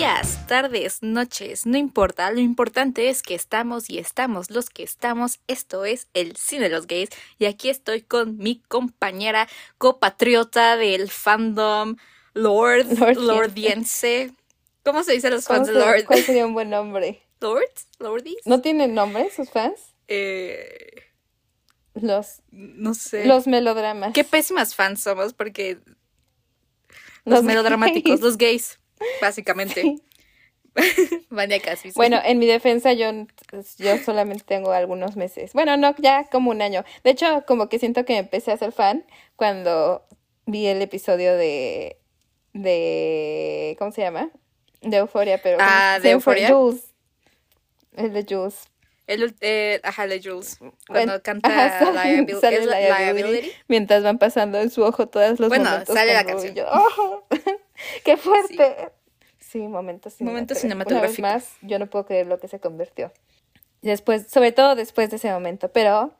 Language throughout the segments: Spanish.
días, tardes, noches, no importa, lo importante es que estamos y estamos los que estamos. Esto es el cine de los gays y aquí estoy con mi compañera copatriota del fandom Lord, Lordiense. ¿Cómo se dice los fans de Lord? ¿Cuál sería un buen nombre? ¿Lords? ¿Lordies? ¿No tienen nombre sus fans? Eh... Los... No sé. Los melodramas. Qué pésimas fans somos porque... Los, melodramáticos, los gays básicamente. Sí. casi. Bueno, en mi defensa yo, yo solamente tengo algunos meses. Bueno, no, ya como un año. De hecho, como que siento que empecé a ser fan cuando vi el episodio de de ¿cómo se llama? De Euforia, pero Ah, de Euforia. Jules. El de Jules. El, eh, ajá, de Jules. Cuando canta liability, Mientras van pasando en su ojo todos los bueno, momentos. Bueno, sale la canción. Oh, ¡Qué fuerte! Sí, momentos cinematográficos. Momentos Una vez más, yo no puedo creer lo que se convirtió. Después, sobre todo después de ese momento. Pero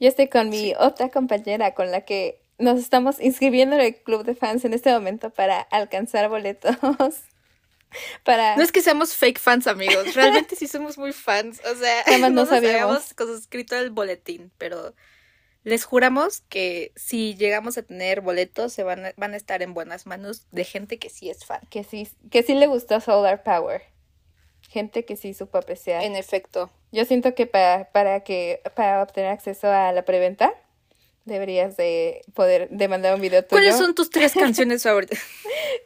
yo estoy con mi otra compañera con la que nos estamos inscribiendo en el club de fans en este momento para alcanzar boletos. Para... No es que seamos fake fans, amigos. Realmente sí somos muy fans. O sea, no, no sabíamos. habíamos escrito el boletín, pero les juramos que si llegamos a tener boletos, se van a, van a estar en buenas manos de gente que sí es fan. Que sí, que sí le gustó Solar Power. Gente que sí supo apreciar. En efecto. Yo siento que para, para que para obtener acceso a la preventa deberías de poder demandar un video tuyo. ¿Cuáles son tus tres canciones favoritas?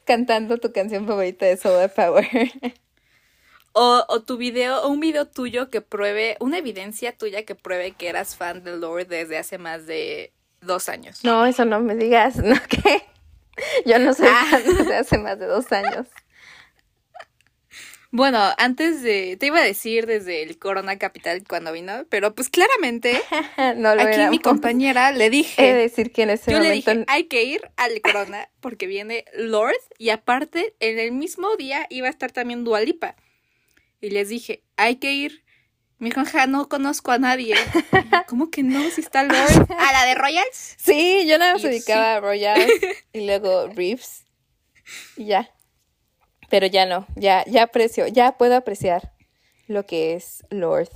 Cantando tu canción favorita de Solar Power. O, tu video, o un video tuyo que pruebe, una evidencia tuya que pruebe que eras fan de Lord desde hace más de dos años. No, eso no me digas, ¿no? Que yo no soy ah. fan desde hace más de dos años. Bueno, antes de, te iba a decir desde el Corona Capital cuando vino, pero pues claramente no lo aquí mi compañera le dije, He decir que en ese yo le dije, hay que ir al Corona porque viene Lord y aparte en el mismo día iba a estar también Dualipa. Y les dije, hay que ir. Me dijo, ja, no conozco a nadie. ¿Cómo que no? Si está Lord. ¿A la de Royals? Sí, yo nada más dedicaba a Royals y luego Reeves. Y ya. Pero ya no, ya, ya aprecio, ya puedo apreciar lo que es Lord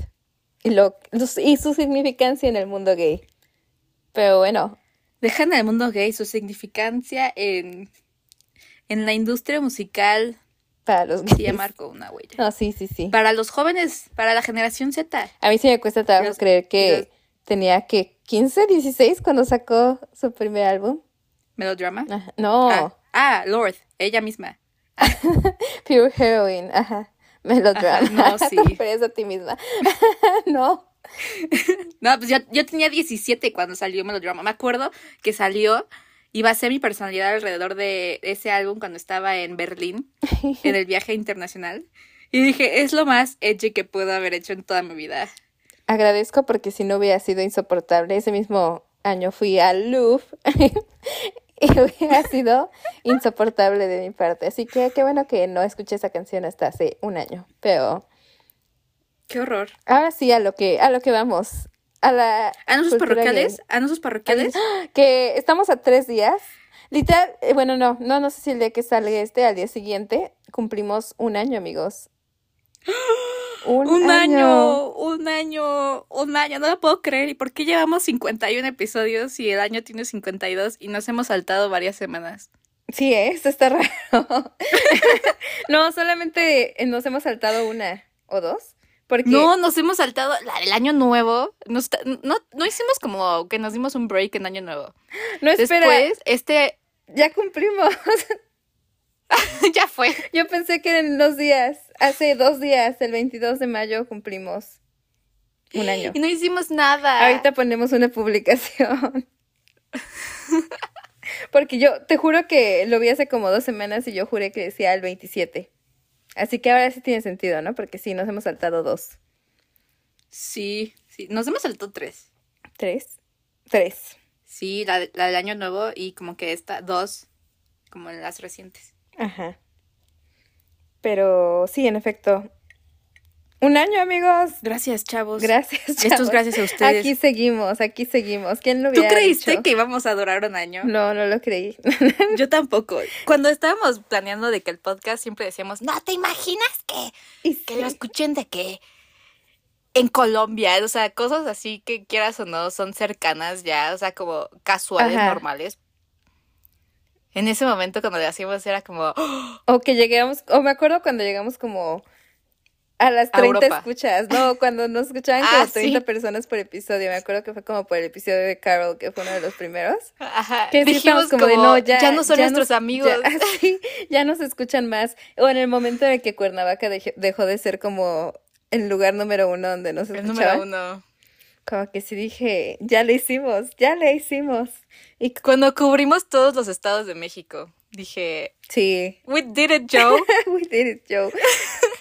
y, lo, y su significancia en el mundo gay. Pero bueno. Dejan el mundo gay su significancia en, en la industria musical para los gays. Sí, ya marcó una huella. No, sí, sí, sí. Para los jóvenes, para la generación Z. A mí sí me cuesta trabajo creer que tenía que 15, 16 cuando sacó su primer álbum. ¿Melodrama? no. Ah, ah, Lord, ella misma. Pure Heroine, ajá. Melodrama. no, sí. Pero a ti misma. no. no, pues yo, yo tenía 17 cuando salió Melodrama. Me acuerdo que salió a ser mi personalidad alrededor de ese álbum cuando estaba en Berlín, en el viaje internacional. Y dije, es lo más edgy que puedo haber hecho en toda mi vida. Agradezco porque si no hubiera sido insoportable, ese mismo año fui al Louvre y hubiera sido insoportable de mi parte. Así que qué bueno que no escuché esa canción hasta hace un año. Pero... Qué horror. Ahora sí, a lo que, a lo que vamos a la anuncios parroquiales, anuncios parroquiales, que estamos a tres días. Literal, eh, bueno, no, no, no sé si el día que sale este, al día siguiente, cumplimos un año, amigos. Un, año. un año, un año, no lo puedo creer. ¿Y por qué llevamos 51 episodios y el año tiene 52 y nos hemos saltado varias semanas? Sí, ¿eh? esto está raro. no, solamente nos hemos saltado una o dos. No, nos hemos saltado la del año nuevo. no, no hicimos como que nos dimos un break en año nuevo. No, espera. Después, este... Ya cumplimos. ya fue. Yo pensé que en dos días, hace dos días, el 22 de mayo, cumplimos un año. Y no hicimos nada. Ahorita ponemos una publicación. Porque yo te juro que lo vi hace como dos semanas y yo juré que decía el 27. Así que ahora sí tiene sentido, ¿no? Porque sí, nos hemos saltado dos. Sí, sí, nos hemos saltado tres. ¿Tres? Tres. Sí, la, la del año nuevo y como que esta, dos, como en las recientes. Ajá. Pero sí, en efecto. Un año, amigos. Gracias, chavos. Gracias. Esto es chavos. gracias a ustedes. Aquí seguimos, aquí seguimos. ¿Quién lo ¿Tú creíste dicho? que íbamos a durar un año? No, no lo creí. Yo tampoco. Cuando estábamos planeando de que el podcast siempre decíamos, no te imaginas que, Y que sí. lo escuchen de que en Colombia, o sea, cosas así que quieras o no son cercanas ya, o sea, como casuales, Ajá. normales. En ese momento cuando lo hacíamos era como, ¡oh! O que lleguemos, o me acuerdo cuando llegamos como a las A 30 Europa. escuchas, no, cuando nos escuchaban Ah, como sí. 30 personas por episodio, me acuerdo que fue como por el episodio de Carol, que fue uno de los primeros. ajá, Que sí dijimos como, de no, ya, no son ya nuestros nos- amigos. Ya, sí, ya nos escuchan más. O en el momento en el que Cuernavaca dejó, dejó de ser como el lugar número uno donde nos el escuchaban. número uno. Como que sí dije, ya le hicimos, ya le hicimos. Y Cuando cubrimos todos los estados de México, dije, sí, we did it, Joe. we did it, Joe.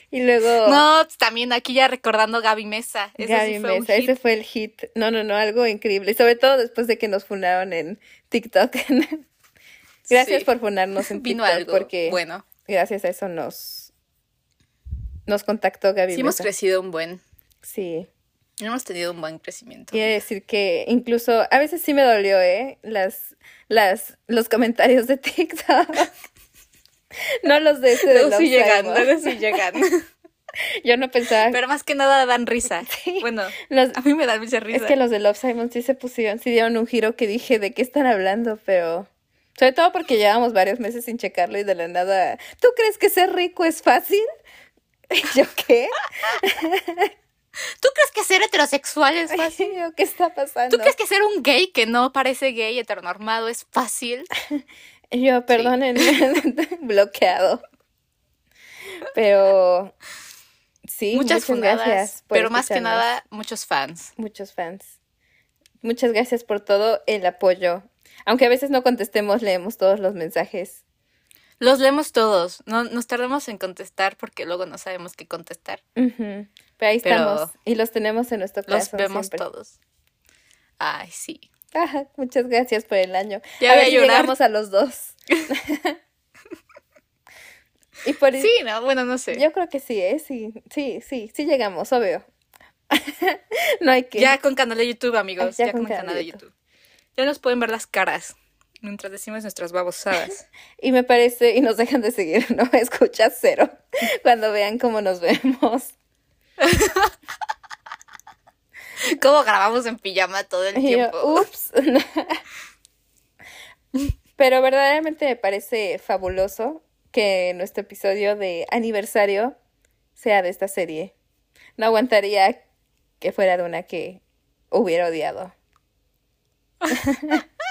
Y luego No, también aquí ya recordando Gaby Mesa. Ese Gaby sí fue un Mesa, ese fue el hit. No, no, no, algo increíble. Y sobre todo después de que nos funaron en TikTok. gracias Sí. por funarnos en Vino TikTok algo porque bueno. gracias a eso nos nos contactó Gaby Sí hemos crecido un buen. Sí. Hemos tenido un buen crecimiento. Quiere decir que incluso a veces sí me dolió, ¿eh? Las las los comentarios de TikTok. No los de ese de Love sí llegan, Simon. luego sí llegan. Yo no pensaba Pero más que nada dan risa. Sí. Bueno, los, a mí me da mucha risa. Es que los de Love Simon sí se pusieron, sí dieron un giro que dije, ¿de qué están hablando? Pero sobre todo porque llevamos varios meses sin checarlo y de la nada, ¿tú crees que ser rico es fácil? Yo, ¿qué? ¿Tú crees que ser heterosexual es fácil? ¿Qué está pasando? ¿Tú crees que ser un gay que no parece gay heteronormado es fácil? Yo, perdonen, bloqueado. Pero sí, muchas muchas fundadas, gracias. pero más que nada, muchos fans. Muchos fans. Muchas gracias por todo el apoyo. Aunque a veces no contestemos, leemos todos los mensajes. Los leemos todos. No nos tardamos en contestar porque luego no sabemos qué contestar. Pero ahí Pero estamos. Y los tenemos en nuestro Los corazón vemos siempre. todos. Ay, sí. Ajá, muchas gracias por el año. Ya a ver llorar. llegamos a los dos. y por Sí, no, bueno, no sé. yo creo que sí, ¿eh? Sí, sí, sí, sí llegamos, obvio. no hay que... Ya con canal de YouTube, amigos. Ya Ya, con con, canal canal de de YouTube. Ya nos pueden ver las caras mientras decimos nuestras babosadas. Y me parece, y nos dejan de seguir, ¿no? Escucha cero. Cuando vean cómo nos vemos. ¿Cómo grabamos en pijama todo el Y yo, tiempo? ups. Pero verdaderamente me parece fabuloso que nuestro episodio de aniversario sea de esta serie. No aguantaría que fuera de una que hubiera odiado.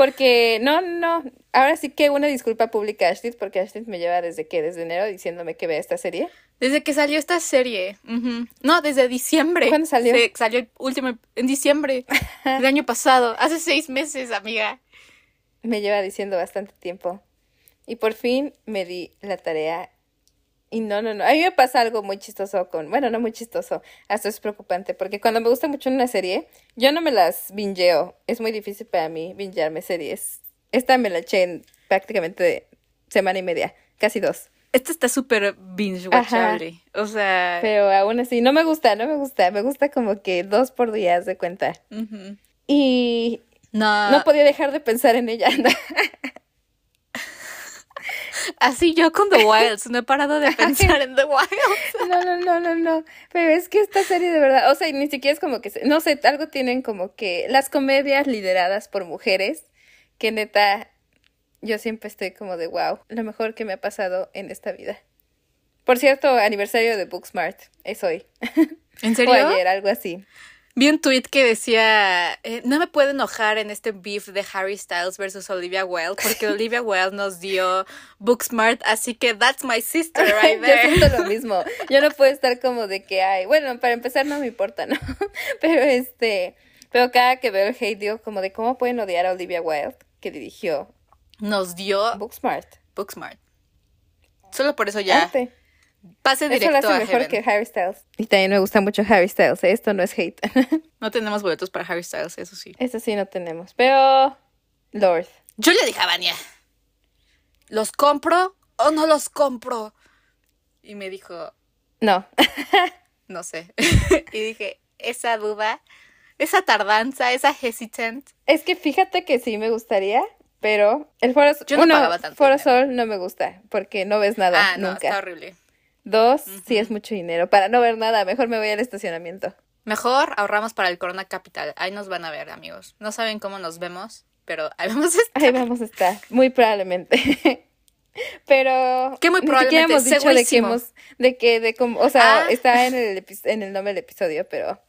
Porque, no, no, ahora sí que una disculpa pública a Ashley, porque Ashley me lleva desde que, desde enero diciéndome que vea esta serie. Desde que salió esta serie. No, desde diciembre. ¿Cuándo salió? Se- salió el último. En diciembre del año pasado. Hace seis meses, amiga. me lleva diciendo bastante tiempo. Y por fin me di la tarea. Y no, no, no. A mí me pasa algo muy chistoso con. Bueno, no muy chistoso. Hasta es preocupante. Porque cuando me gusta mucho una serie, yo no me las bingeo. Es muy difícil para mí bingearme series. Esta me la eché en prácticamente semana y media. Casi dos. Esta está súper binge-watchable. O sea. Pero aún así, no me gusta, no me gusta. Me gusta como que dos por día, de cuenta. ujú. Y No, no podía dejar de pensar en ella. así yo con The Wilds. No he parado de pensar en The Wilds. No, no, no, no, no. Pero es que esta serie de verdad, o sea, ni siquiera es como que, se- no sé, algo tienen como que las comedias lideradas por mujeres, que neta, yo siempre estoy como de wow, lo mejor que me ha pasado en esta vida. Por cierto, aniversario de Booksmart, es hoy. ¿En O serio? ayer, algo así. Vi un tweet que decía, eh, no me puedo enojar en este beef de Harry Styles versus Olivia Wilde, porque Olivia Wilde nos dio Booksmart, así que that's my sister right Yo there. siento lo mismo. Yo no puedo estar como de que hay, bueno, para empezar no me importa, ¿no? Pero este, pero cada que veo el hate digo como de cómo pueden odiar a Olivia Wilde, que dirigió Nos dio Booksmart. Booksmart. Solo por eso ya. Arte. Pase Eso lo directo hace a mejor Heaven. que Harry Styles. Y también me gusta mucho Harry Styles, ¿eh? esto no es hate. No tenemos boletos para Harry Styles, eso sí. Eso sí no tenemos. Pero Lord. Yo le dije a Vania, ¿los compro o no los compro? Y me dijo, No. no sé. y dije, esa duda, esa tardanza, esa hesitant. Es que fíjate que sí me gustaría, pero el Foro Sol, Yo no uno, pagaba tanto Foro dinero. Sol no me gusta porque no ves nada Ah, no, nunca. está horrible. Dos, sí es mucho dinero para no ver nada, mejor me voy al estacionamiento. Mejor ahorramos para el Corona Capital. Ahí nos van a ver, amigos. No saben cómo nos vemos, pero ahí vamos a estar. Ahí vamos a estar, muy probablemente. Pero ¿Qué muy probablemente? hemos dicho de que hemos, de que, de cómo, o sea, Ah. está en el, en el nombre del episodio, pero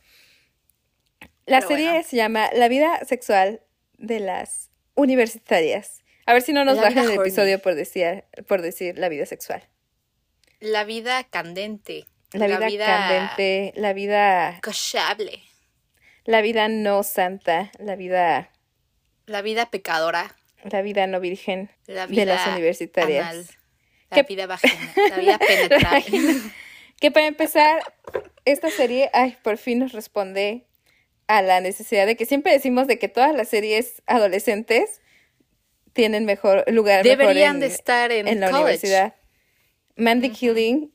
la Pero serie bueno. se llama La vida sexual de las universitarias. A ver si no nos La bajan el horny. episodio por decir, por decir la vida sexual. La vida candente. La vida, candente, la vida, Cochable. la vida no santa, la vida, La vida pecadora. la vida no virgen La vida de las universitarias. anal, La ¿Qué- vida vagina. La vida penetrable. Que para empezar, esta serie, ay, por fin nos responde a la necesidad de que siempre decimos de que todas las series adolescentes tienen mejor lugar mejor Deberían en, de estar en, en la college. universidad. Mandy Killing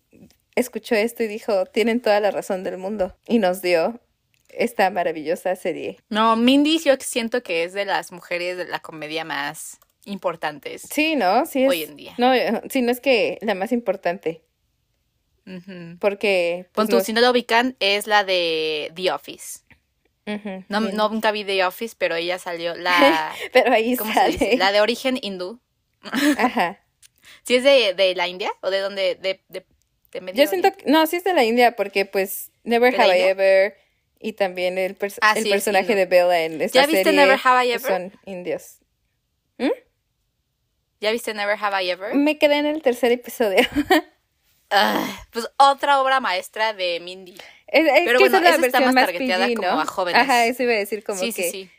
escuchó esto y dijo, tienen toda la razón del mundo. Y nos dio esta maravillosa serie. No, Mindy yo siento que es de las mujeres de la comedia más importantes. Sí, ¿no? Sí es, Hoy en día. No, sí, no es que la más importante, porque... Pon pues, tú, nos- si no lo ubican, es la de The Office. No, no nunca vi The Office, pero ella salió la... Pero ahí ¿Cómo se dice? La de origen hindú. Ajá. ¿Sí es de, de la India? ¿O de dónde? De, de, de Medio Yo siento que, no, sí es de la India, porque pues Never ¿De la Have I? Ever y también el, pers- Ah, el sí, personaje de Bella en esta ¿Ya viste serie Never Have I Ever? son indios. ¿Ya viste Never Have I Ever? Me quedé en el tercer episodio. Ah, pues otra obra maestra de Mindy. es es Pero que bueno, es la está más targeteada PG, como a jóvenes. Ajá, eso iba a decir como sí, que sí, sí.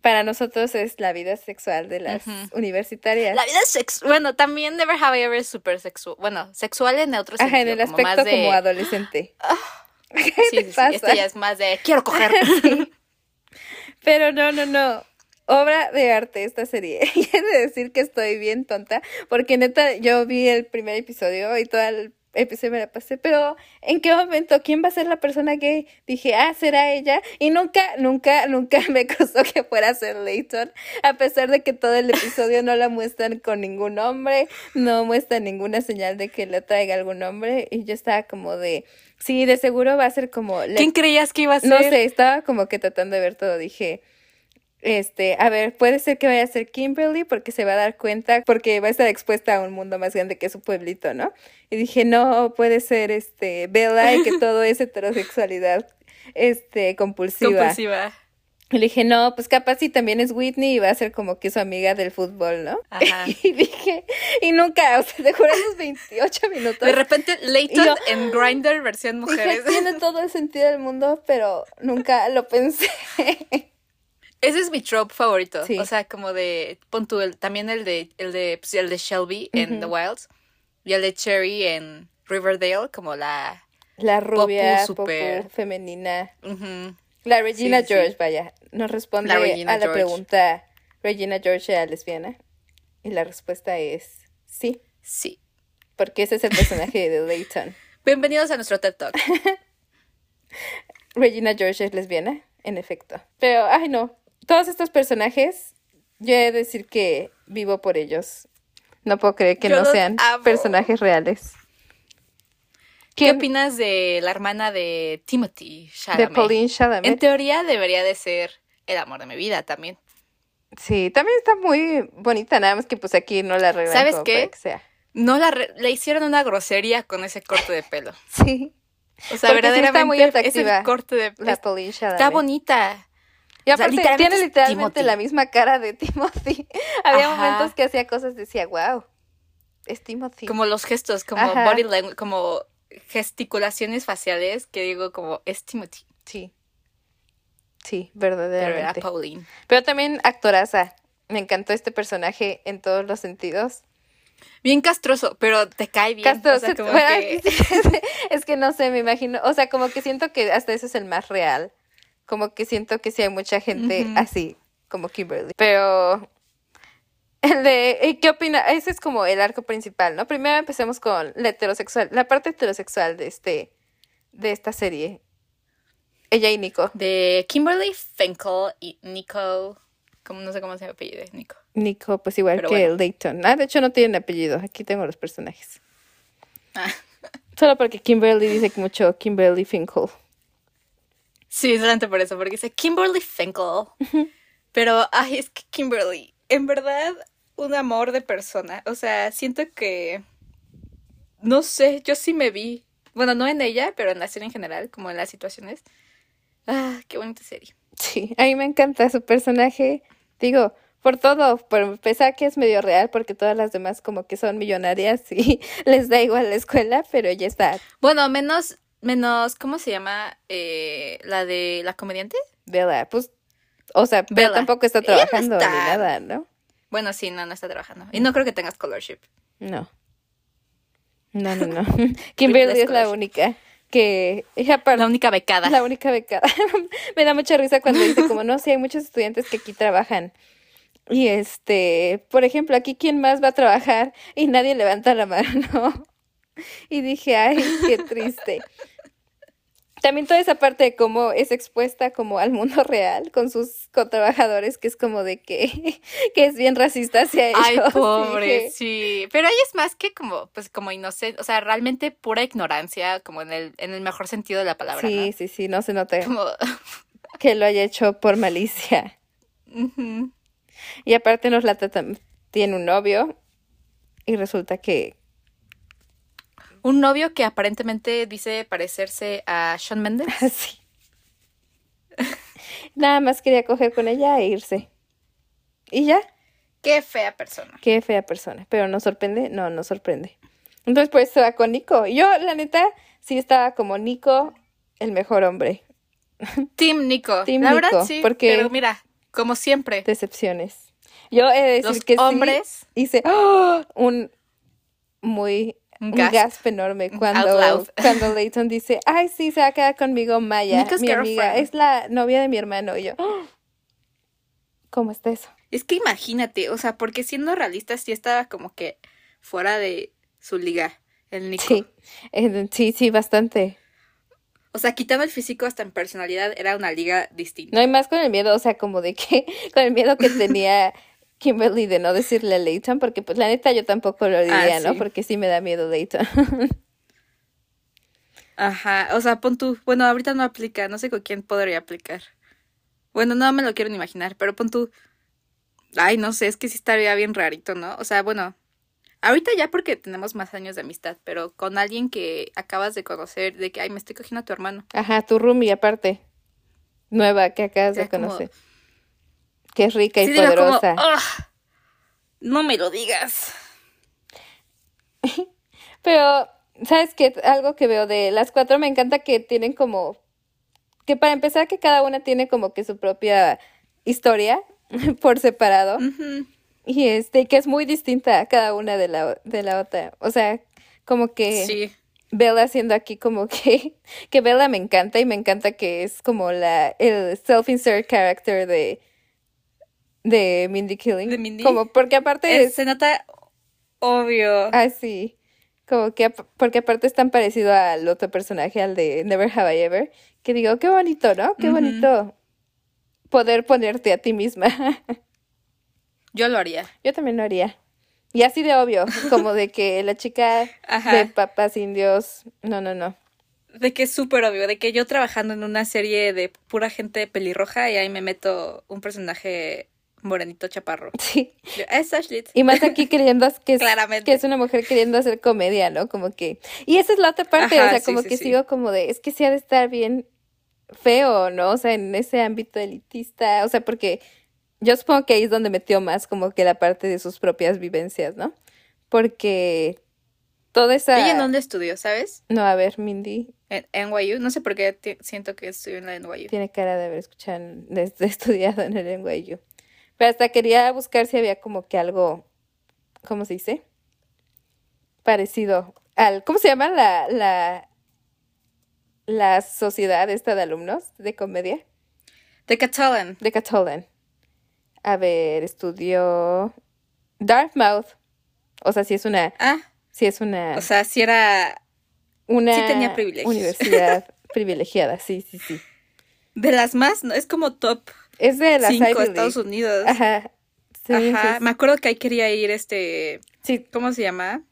Para nosotros es la vida sexual de las universitarias. La vida sexual. Bueno, también Never Have I Ever es súper sexual. Bueno, sexual en otro sentido. Ajá, en el como más aspecto de- como adolescente. ¿Qué Sí, te sí, sí, pasa? Este ya es más de quiero coger. Pero no, no, no. Obra de arte esta serie. Y he de decir que estoy bien tonta, porque neta, yo vi el primer episodio y todo el episodio me la pasé, pero ¿en qué momento? ¿Quién va a ser la persona gay? Dije, ah, será ella. Y nunca, nunca, nunca me cruzó que fuera a ser Leighton, a pesar de que todo el episodio no la muestran con ningún hombre, no muestran ninguna señal de que le traiga algún hombre, y yo estaba como de, sí, de seguro va a ser como... la ¿Quién creías que iba a ser? no sé, estaba como que tratando de ver todo. Dije, este, a ver, puede ser que vaya a ser Kimberly porque se va a dar cuenta, porque va a estar expuesta a un mundo más grande que su pueblito, ¿no? Y dije, no, puede ser este Bella y que todo es heterosexualidad este compulsiva. Compulsiva. Y le dije, no, pues capaz sí también es Whitney y va a ser como que su amiga del fútbol, ¿no? Ajá. Y dije, y nunca, o sea, te juro esos 28 minutos. De repente, Leighton yo- en Grindr versión Dije, mujeres. tiene todo el sentido del mundo, pero nunca lo pensé. Ese es mi trope favorito. Sí. O sea, como de. Pon tú el- también el de, el de, pues, el de Shelby en The Wilds. Y el de Cherry en Riverdale, como la. La rubia, Popu popu, super- femenina. La Regina Sí, sí. George, vaya, nos responde La a la George. pregunta, ¿Regina George era lesbiana? Y la respuesta es sí, Sí. porque ese es el personaje de Leighton. Bienvenidos a nuestro TED Talk. Regina George es lesbiana, en efecto. Pero, ay no, todos estos personajes, yo he de decir que vivo por ellos. No puedo creer que Yo no sean amo. personajes reales. ¿Qué ¿Quién- opinas de la hermana de Timothy De Chalamet? Pauline Chalamet. En teoría debería de ser el amor de mi vida también. Sí, también está muy bonita, nada más que pues aquí no la arreglan ¿Sabes como qué? que sea. No la re- le hicieron una grosería con ese corte de pelo. Sí, O sea, Porque sí está verdaderamente muy es atractiva el corte de la es- Pauline Chalamet. Está bonita. Y O sea, aparte literalmente tiene literalmente Timothy. la misma cara de Timothy. Había Ajá. momentos que hacía cosas decía, wow, es Timothy. Como los gestos, como Ajá. body language, como gesticulaciones faciales que digo como es Timothy. Sí. Sí, Pero era verdaderamente. Pauline. Pero también actoraza. Me encantó este personaje en todos los sentidos. Bien castroso, pero te cae bien. Castro, o sea, se- como bueno, que- es que no sé, me imagino, o sea, como que siento que hasta ese es el más real. Como que siento que sí hay mucha gente así, como Kimberly. Pero El de, ¿y ¿qué opina? Ese es como el arco principal, ¿no? Primero empecemos con la heterosexual, la parte heterosexual de este, de esta serie. Ella y Nico. De Kimberly Finkel y Nico. Como, no sé cómo se llama apellido, Nico. Nico, pues igual Pero que bueno. Leighton. Ah, de hecho no tienen apellido. Aquí tengo los personajes. Ah. Solo porque Kimberly dice mucho Kimberly Finkel. Sí, solamente por eso, porque dice Kimberly Finkel. Pero, ay, es que Kimberly, en verdad, un amor de persona. O sea, siento que. No sé, yo sí me vi. Bueno, no en ella, pero en la serie en general, como en las situaciones. Ah, qué bonita serie. Sí, a mí me encanta su personaje. Digo, por todo, por empezar que es medio real, porque todas las demás como que son millonarias y les da igual la escuela, pero ella está Bueno, menos, menos, ¿cómo se llama? Eh, la de la comediante. Bella, pues, o sea, Bella tampoco está Ella no trabajando está. ni nada, ¿no? Bueno, sí, no, no está trabajando. Y no creo que tenga scholarship. No. No, no, no. Kimberly es la única que aparte La única becada. La única becada. Me da mucha risa cuando dice como, no, sí, hay muchos estudiantes que aquí trabajan. Y este, por ejemplo, aquí quién más va a trabajar y nadie levanta la mano. Y dije, ay, qué triste. También toda esa parte de cómo es expuesta como al mundo real con sus cotrabajadores, que es como de que, que es bien racista hacia ellos. Ay, pobre, sí. Pero ella es más que como, pues, como inocente, o sea, realmente pura ignorancia, como en el, en el mejor sentido de la palabra, Sí, sí, sí, no se nota ¿no? Como, que lo haya hecho por malicia. Y aparte nos la tiene un novio y resulta que un novio que aparentemente dice parecerse a Sean Mendes. así. Nada más quería coger con ella e irse. Y ya, Qué fea persona. qué fea persona. Pero nos sorprende, no, nos sorprende. Entonces pues se va con Nico. Y yo, la neta, sí estaba como Nico, el mejor hombre. Team Nico. Team la Nico, verdad sí, porque- pero mira, como siempre, Decepciones. Yo he de decir los que sí, hombres hice ¡oh! un muy Un un gasp. enorme cuando, cuando Leighton dice, ay, sí, se va a quedar conmigo Maya, Nico's mi amiga, es la novia de mi hermano. Y yo, "Oh, ¿cómo está eso? Es que imagínate, o sea, porque siendo realistas sí estaba como que fuera de su liga, el Nico. Sí, sí, sí, bastante. O sea, quitando el físico hasta en personalidad era una liga distinta. No hay más con el miedo, o sea, como de que, con el miedo que tenía Kimberly de no decirle a Leighton, porque pues la neta yo tampoco lo diría, Ah, ¿no? Porque sí me da miedo Leighton. Ajá, o sea, pon tú, bueno, ahorita no aplica, no sé con quién podría aplicar. Bueno, no me lo quiero ni imaginar, pero pon tú, ay, no sé, es que sí estaría bien rarito, ¿no? O sea, bueno, ahorita ya porque tenemos más años de amistad, pero con alguien que acabas de conocer, de que, ay, me estoy cogiendo a tu hermano. Ajá, tu roomie aparte, nueva que acabas de Ya como- conocer. Que es rica y Sí, digo como, poderosa. "Ah, no me lo digas. Pero, ¿sabes qué? Algo que veo de las cuatro me encanta que tienen como. Que para empezar, que cada una tiene como que su propia historia por separado. Y este, que es muy distinta a cada una de la, de la otra. O sea, como que Sí, Bella siendo aquí como que. Que Bella me encanta y me encanta que es como la el self-insert character de. De Mindy Killing. ¿De Mindy? Como porque aparte Es- es. se nota obvio. Ah, sí. Como que, porque aparte es tan parecido al otro personaje, al de Never Have I Ever, que digo, qué bonito, ¿no? Qué bonito poder ponerte a ti misma. Yo lo haría. Yo también lo haría. Y así de obvio, como de que la chica de papas indios, no, no, no. De que es súper obvio, de que yo trabajando en una serie de pura gente pelirroja y ahí me meto un personaje morenito chaparro. Sí. Es Ashley. Y más aquí creyendo que es, Claramente. que es una mujer queriendo hacer comedia, ¿no? Como que... Y esa es la otra parte, Ajá, o sea, sí, como sí, que sí. sigo como de, es que sí ha de estar bien feo, ¿no? O sea, en ese ámbito elitista, o sea, porque yo supongo que ahí es donde metió más como que la parte de sus propias vivencias, ¿no? Porque toda esa... ¿Ella en dónde estudió, sabes? No, a ver, Mindy En NYU. No sé por qué siento que estudió en la NYU. tiene cara de haber escuchado, de, de estudiado en el NYU. Pero hasta quería buscar si había como que algo, ¿cómo se dice? Parecido al, ¿cómo se llama la, la, la sociedad esta de alumnos de comedia? De Catalan. De Catalan. A ver, estudió Dartmouth. O sea, sí es una. Ah, Sí es una. o sea, si era una sí tenía privilegios. universidad privilegiada, sí, sí, sí. de las más, ¿no? Es como top Es de las 5 Ivy de Estados League. Unidos. Ajá. Sí, Ajá. sí, Me acuerdo que ahí quería ir este. sí. ¿Cómo se llama?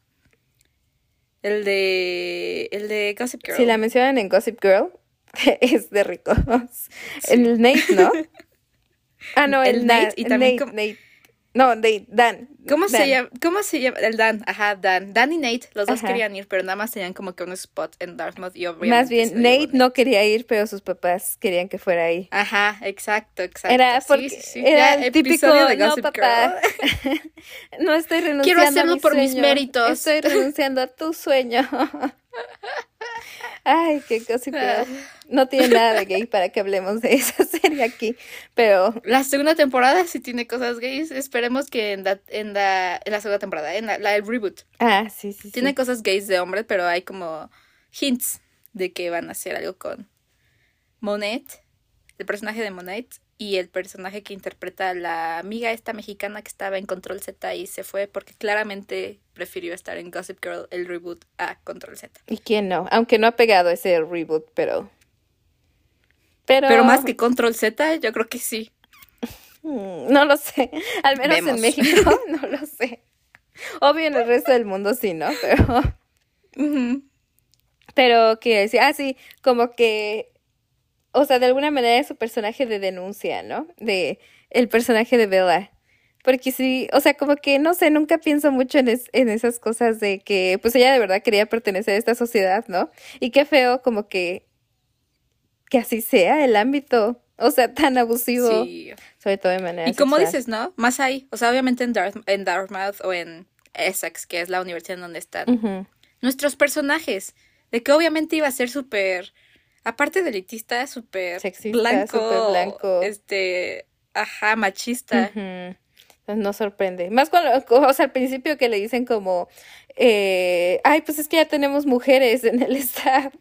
El de. El de Gossip Girl. Si la mencionan en Gossip Girl, es de ricos. El Nate, ¿no? Ah, no, el, El Na- Nate y también Nate, como- Nate. No, Nate, Dan. ¿Cómo Dan. se llama? ¿Cómo se llama? El Dan, ajá, Dan. Dan y Nate, los dos Ajá. querían ir, pero nada más tenían como que un spot en Dartmouth y obviamente. Más bien, Nate no quería ir, pero sus papás querían que fuera ahí. Ajá, exacto, exacto. Era Sí, porque sí, sí. era Ya, el típico, de no papá, Girl". no estoy renunciando Quiero hacerlo a mi por mis sueño. méritos. Estoy renunciando a tu sueño. Ay, qué. Girl. No tiene nada de gay para que hablemos de esa serie aquí, pero La segunda temporada sí tiene cosas gays. Esperemos que en la, en la, en la segunda temporada, en la, la del reboot, ah, sí, sí, sí. tiene cosas gays de hombre, pero hay como hints de que van a hacer algo con Monet, el personaje de Monet, y el personaje que interpreta a la amiga esta mexicana que estaba en Control Z y se fue porque claramente prefirió estar en Gossip Girl, el reboot, a Control Z. ¿Y quién no? Aunque no ha pegado ese reboot, pero pero, Pero más que Control Z, yo creo que sí. Mm, No lo sé. Al menos Vemos. en México no lo sé. Obvio en el resto del mundo sí, ¿no? Pero, pero quiero decir, ah, sí, como que, o sea, de alguna manera es su personaje de denuncia, ¿no? De el personaje de Bella. Porque sí, o sea, como que, no sé, nunca pienso mucho en, es- en esas cosas de que, pues ella de verdad quería pertenecer a esta sociedad, ¿no? Y qué feo como que, que así sea el ámbito, o sea, tan abusivo, Sí. sobre todo de manera Y como dices, ¿no? Más ahí. O sea, obviamente en, Darth- en Dartmouth o en Essex, que es la universidad en donde están. Nuestros personajes. De que obviamente iba a ser súper. Aparte de elitista, súper blanco. blanco. Este. Ajá, machista. No sorprende. Más cuando, o sea, al principio que le dicen como, eh, ay, pues es que ya tenemos mujeres en el staff.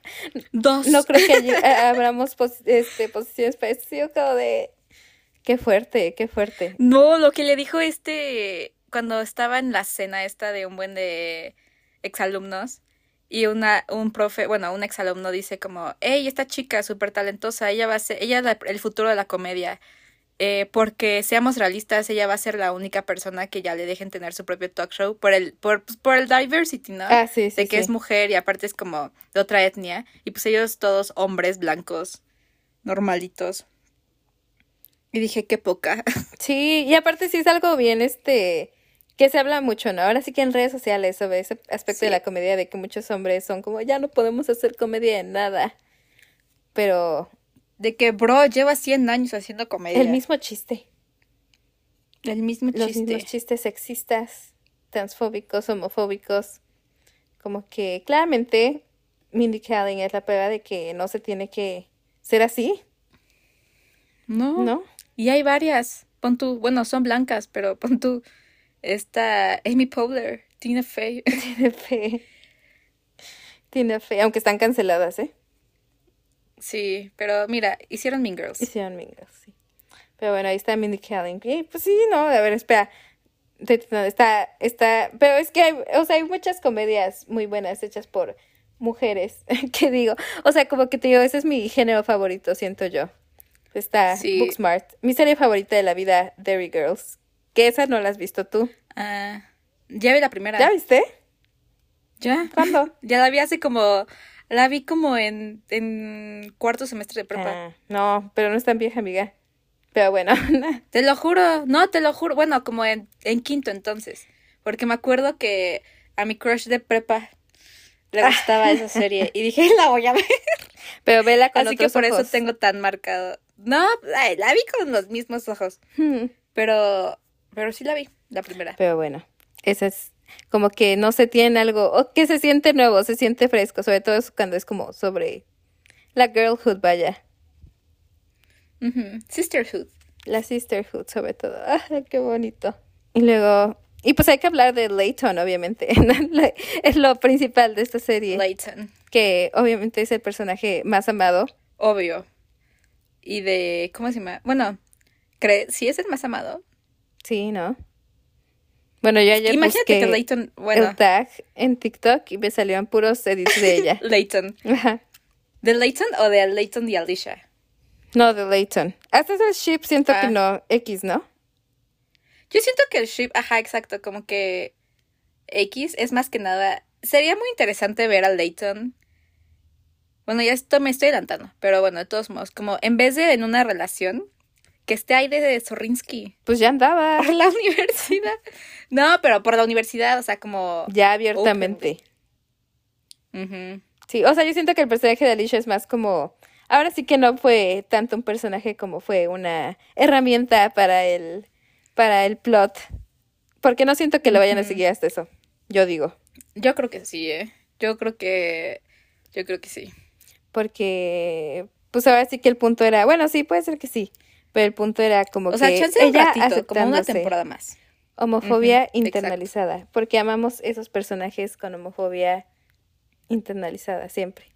Dos. No creo que allí a- abramos pos- este, posiciones para esto. Como de, qué fuerte, qué fuerte. No, lo que le dijo este. Cuando estaba en la cena esta de un buen de exalumnos. Y una, un profe, bueno, un exalumno dice como, hey, esta chica súper talentosa, ella va a ser, ella es la- el futuro de la comedia. Eh, porque seamos realistas, ella va a ser la única persona que ya le dejen tener su propio talk show por el, por, pues, por el diversity, ¿no? Ah, sí, sí, de que sí. es mujer y aparte es como de otra etnia. Y pues ellos todos hombres blancos, normalitos. Y dije, qué poca. Sí, y aparte sí es algo bien, este, que se habla mucho, ¿no? Ahora sí que en redes sociales sobre ese aspecto de la comedia, de que muchos hombres son como, ya no podemos hacer comedia en nada. Pero De que, bro, lleva 100 años haciendo comedia. el mismo chiste. El mismo los chiste. mismos chistes sexistas, transfóbicos, homofóbicos. Como que claramente Mindy Kaling es la prueba de que no se tiene que ser así, No. ¿no? Y hay varias. Pon tú, bueno, son blancas, pero pon tú. Esta Amy Poehler, Tina Fey. Tiene fe. Tiene fe, aunque están canceladas, ¿eh? sí, pero mira, hicieron Mean Girls. Hicieron Mingas, sí. Pero bueno, ahí está Mindy Kaling. Y pues sí, no, a ver, espera. Está, está, pero es que hay, o sea, hay muchas comedias muy buenas hechas por mujeres, que digo, o sea, como que te digo, ese es mi género favorito, siento yo. Está Sí. Booksmart. Mi serie favorita de la vida, Derry Girls. Que esa no la has visto tú. Ah, ya vi la primera. ¿Ya viste? ¿Ya? ¿Cuándo? Ya la vi hace como. La vi como en, en cuarto semestre de prepa. Ah, no, pero no es tan vieja, amiga. Pero bueno, Te lo juro, no, te lo juro. Bueno, como en, en quinto entonces. Porque me acuerdo que a mi crush de prepa le gustaba esa serie. Y dije, la voy a ver. pero vela con Así que otros por eso tengo tan marcado. No, la vi con los mismos ojos. Hmm. Pero, pero sí la vi, la primera. Pero bueno, eso es como que no se tiene algo, o que se siente nuevo, se siente fresco, sobre todo cuando es como sobre la girlhood, vaya. Sisterhood. la sisterhood sobre todo. Ah, qué bonito. Y luego, y pues hay que hablar de Layton, obviamente, es lo principal de esta serie, Layton. que obviamente es el personaje más amado. Obvio. Y de. ¿Cómo se llama? Bueno, ¿cree, ¿sí es el más amado? Sí, ¿no? Bueno, yo ayer Imagínate busqué que Leighton, bueno, el tag en TikTok y me salían puros edits de ella. Leighton. Ajá. ¿De Leighton o de Leighton y Alicia? No, de Leighton. Hasta el ship siento Ah. que no, X, ¿no? Yo siento que el ship, ajá, exacto, como que X es más que nada. Sería muy interesante ver a Leighton. Bueno, ya esto me estoy adelantando, pero bueno, de todos modos, como en vez de en una relación, que esté ahí de Zorrinsky. Pues ya andaba. Por la universidad. No, pero por la universidad, o sea, como. Ya abiertamente. Sí, o sea, yo siento que el personaje de Alicia es más como... Ahora sí que no fue tanto un personaje como fue una herramienta para el, para el plot. Porque no siento que lo vayan a seguir hasta eso. Yo digo. Yo creo que sí, ¿eh? Yo creo que. Yo creo que sí. Porque, pues ahora sí que el punto era, bueno, sí, puede ser que sí. Pero el punto era como O que sea, chance un ella ratito, como una aceptándose. temporada más. Homofobia Ujú, internalizada. Porque amamos esos personajes con homofobia internalizada siempre.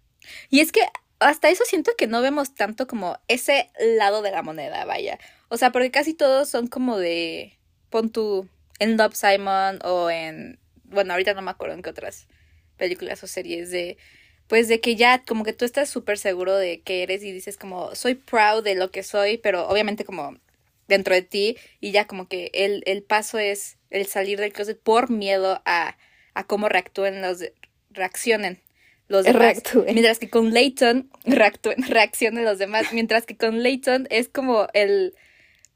Y es que hasta eso siento que no vemos tanto como ese lado de la moneda, vaya. O sea, porque casi todos son como de. Pon tú en Love Simon o en. Bueno, ahorita no me acuerdo en qué otras películas o series de. Pues de que ya como que tú estás súper seguro de que eres y dices como soy proud de lo que soy, pero obviamente como dentro de ti y ya como que el, el paso es el salir del closet por miedo a, a cómo reactúen los reaccionen los demás. Reactúen. Mientras que con Leighton reactúen, reaccionen los demás. Mientras que con Leighton es como el.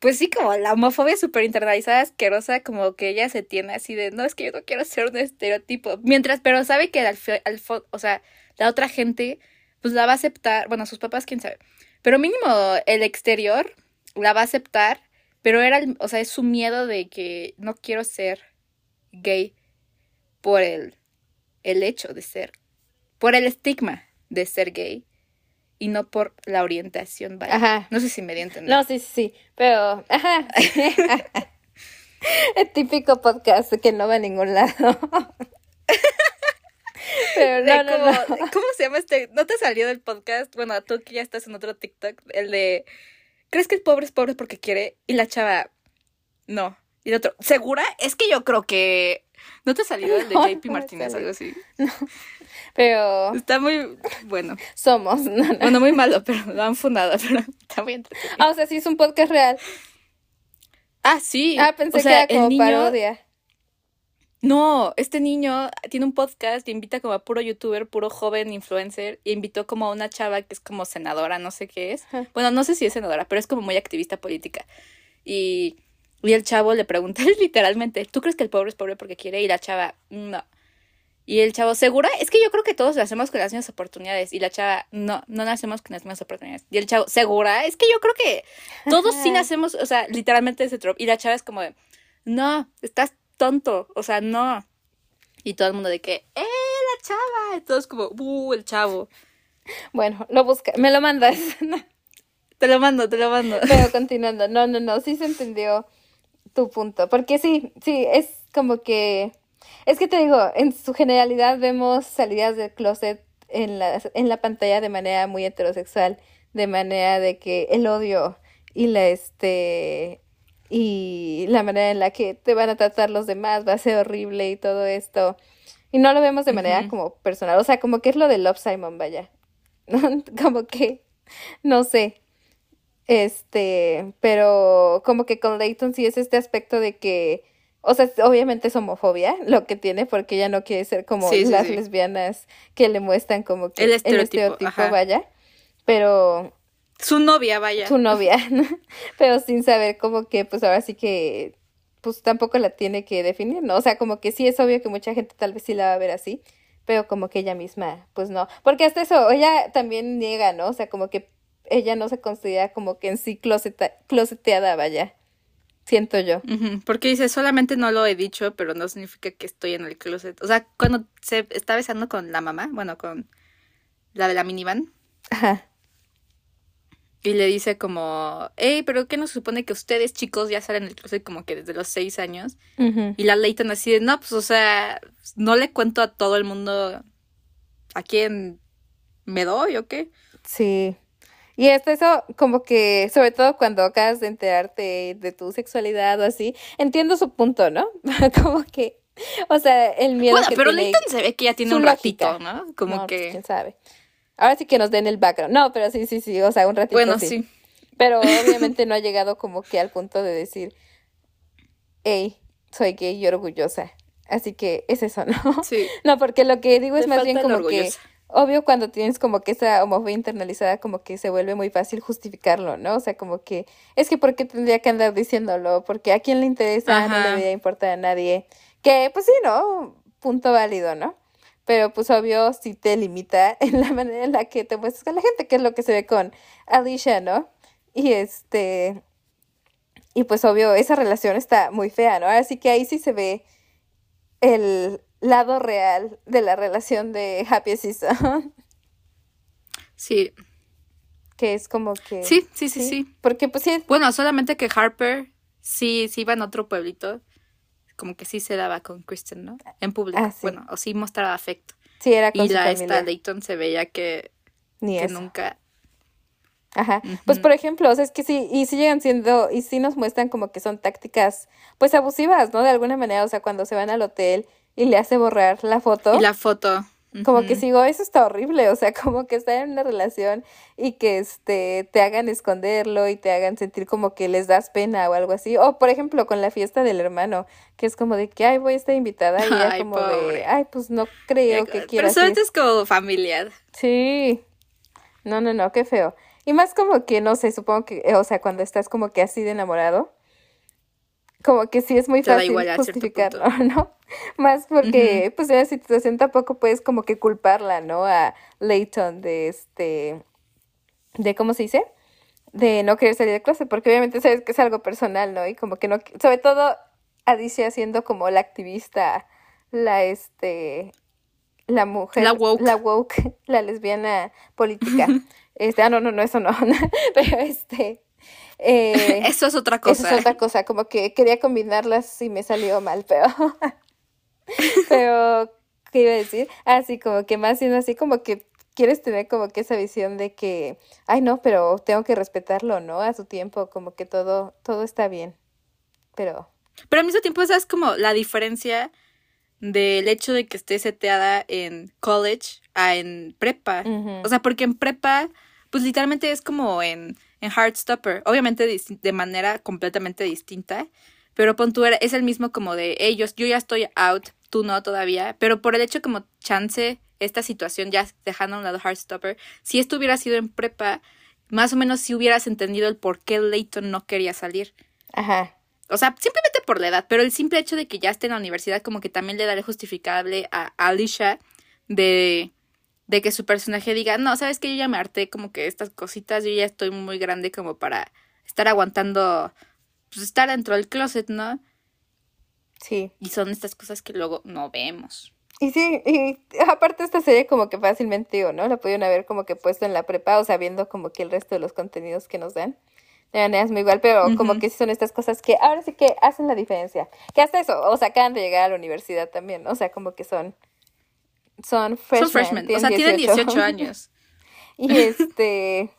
Pues sí, como la homofobia súper internalizada, asquerosa, como que ella se tiene así de, no, es que yo no quiero ser un estereotipo. Mientras, pero sabe que al, al o sea, la otra gente, pues la va a aceptar, bueno, sus papás, quién sabe. Pero mínimo el exterior la va a aceptar, pero era, el- o sea, es su miedo de que no quiero ser gay por el, el hecho de ser por el estigma de ser gay y no por la orientación. vaya. Ajá. No sé si me di a entender. No, sí, sí, sí. Pero, ajá. el típico podcast que no va a ningún lado. Pero no, no, como- no. ¿Cómo se llama este? ¿No te salió del podcast? Bueno, tú que ya estás en otro TikTok, el de ¿Crees que el pobre es pobre porque quiere? Y la chava, no. Y el otro, ¿segura? Es que yo creo que. ¿No te salió el de No, JP no Martínez algo así? Pero Está muy bueno. somos. No, no. Bueno, muy malo, pero lo han fundado, pero está muy entretenido. Ah, o sea, sí es un podcast real. Ah, sí. Ah, pensé O sea, que era como niño, parodia. No, este niño tiene un podcast y invita como a puro youtuber, puro joven influencer, y invitó como a una chava que es como senadora, no sé qué es. Ajá. Bueno, no sé si es senadora, pero es como muy activista política. Y, y el chavo le pregunta literalmente, ¿tú crees que el pobre es pobre porque quiere? Y la chava, no. Y el chavo, ¿segura? Es que yo creo que todos nacemos con las mismas oportunidades. Y la chava, no, no nacemos con las mismas oportunidades. Y el chavo, ¿segura? Es que yo creo que todos sí nacemos, o sea, literalmente ese trope. Y la chava es como no, estás tonto, o sea, no. Y todo el mundo de que, ¡eh, la chava! Y todos como, ¡uh, el chavo! Bueno, lo busca. Me lo mandas. Te lo mando, te lo mando. Pero continuando. No, no, no. Sí se entendió tu punto. Porque sí, sí, es como que. Es que te digo, en su generalidad vemos salidas del closet en la, en la pantalla de manera muy heterosexual. De manera de que el odio y la este. Y la manera en la que te van a tratar los demás va a ser horrible y todo esto. Y no lo vemos de manera como personal. O sea, como que es lo de Love Simon, vaya. como que. No sé. Este, pero como que con Leighton sí es este aspecto de que, o sea, obviamente es homofobia lo que tiene porque ella no quiere ser como Sí, sí, las sí. lesbianas que le muestran como que El estereotipo, ajá. vaya, pero Su novia, vaya. su novia, ¿no? pero sin saber como que pues ahora sí que pues tampoco la tiene que definir, ¿no? O sea, como que sí es obvio que mucha gente tal vez sí la va a ver así, pero como que ella misma, pues no, porque hasta eso, ella también niega, ¿no? O sea, como que ella no se considera como que en sí closeta- closeteada, vaya, siento yo. Porque dice, solamente no lo he dicho, pero no significa que estoy en el closet. O sea, cuando se está besando con la mamá, bueno, con la de la minivan, Ajá. Y le dice como, hey, pero ¿qué no se supone que ustedes chicos ya salen del closet como que desde los seis años? Y la Leighton así de, no, pues, o sea, no le cuento a todo el mundo a quién me doy o qué. Sí. Y esto, eso, como que, sobre todo cuando acabas de enterarte de tu sexualidad o así, entiendo su punto, ¿no? como que, o sea, el miedo Bueno, que pero tiene Leighton se ve que ya tiene un lógica. ratito, ¿no? Como No, pues, que. quién sabe. Ahora sí que nos den el background. No, pero sí, sí, sí, o sea, un ratito Bueno, sí. sí. Pero obviamente no ha llegado como que al punto de decir, hey, soy gay y orgullosa. Así que es eso, ¿no? Sí. No, porque lo que digo es más bien como que, obvio, cuando tienes como que esa homofobia internalizada, como que se vuelve muy fácil justificarlo, ¿no? O sea, como que, es que ¿por qué tendría que andar diciéndolo? Porque a quién le interesa, no le Ajá. debería importar a nadie. Que, pues sí, ¿no? Punto válido, ¿no? Pero pues obvio sí te limita en la manera en la que te muestras con la gente, que es lo que se ve con Alicia, ¿no? Y este, y pues obvio esa relación está muy fea, ¿no? Así que ahí sí se ve el lado real de la relación de Happy Season, Sí. que es como que... Sí, sí, sí, sí. Porque pues sí, Bueno, solamente que Harper sí, sí iba en otro pueblito. Como que sí se daba con Kristen, ¿no? En público. Ah, sí. Bueno, o sí mostraba afecto. sí era con Y su la familia. esta Leighton se veía que, Ni que eso. nunca. Ajá. Pues por ejemplo, o sea, es que sí, y sí llegan siendo, y sí nos muestran como que son tácticas, pues abusivas, ¿no? De alguna manera, o sea, cuando se van al hotel y le hace borrar la foto. Y la foto. Como que sigo, eso está horrible, o sea, como que estar en una relación y que este te hagan esconderlo y te hagan sentir como que les das pena o algo así. O por ejemplo, con la fiesta del hermano, que es como de que, ay, voy a estar invitada y Ay, como de, ay, pues no creo que Pero quieras solamente es como familiar. Sí. No, no, no, qué feo. Y más como que, no sé, supongo que, o sea, cuando estás como que así de enamorado, como que sí es muy Te fácil justificarlo. ¿no? Más porque, pues en la situación tampoco puedes como que culparla, ¿no? A Leighton de este, de, ¿cómo se dice? De no querer salir de clase, porque obviamente sabes que es algo personal, ¿no? Y como que no, sobre todo Alicia siendo como la activista, la, este, la mujer, La woke. la woke, la lesbiana política. Este, ah, no, no, no, eso no, pero este, eh, Eso es otra cosa. eso es otra cosa, como que quería combinarlas y me salió mal, pero, pero, ¿qué iba a decir? Así como que más siendo así como que quieres tener como que esa visión de que, ay no, pero tengo que respetarlo, ¿no? A su tiempo, como que todo, todo está bien, pero, Pero al mismo tiempo, esa es como la diferencia del hecho de que esté seteada en college a en prepa. O sea, porque en prepa, pues literalmente es como en, en Heartstopper. Obviamente de manera completamente distinta. Pero pon tú, es el mismo como de ellos, yo ya estoy out, tú no todavía. Pero por el hecho como chance, esta situación, ya dejando a un lado Heartstopper, si esto hubiera sido en prepa, más o menos si hubieras entendido el por qué Leighton no quería salir. ajá, O sea, simplemente por la edad, pero el simple hecho de que ya esté en la universidad como que también le da el justificable a Alicia de, de que su personaje diga, no, sabes que yo ya me harté como que estas cositas, yo ya estoy muy grande como para estar aguantando, pues estar dentro del closet, ¿no? sí. Y son estas cosas que luego no vemos. Y sí, y aparte esta serie como que fácilmente digo, ¿no? La pudieron haber como que puesto en la prepa, o sea, viendo como que el resto de los contenidos que nos dan. De maneras muy igual, pero como que sí son estas cosas que ahora sí que hacen la diferencia. Que hasta eso, o sea, acaban de llegar a la universidad también, ¿no? O sea, como que son, son freshmen. son freshmen, o sea, tienen 18 años. Y este,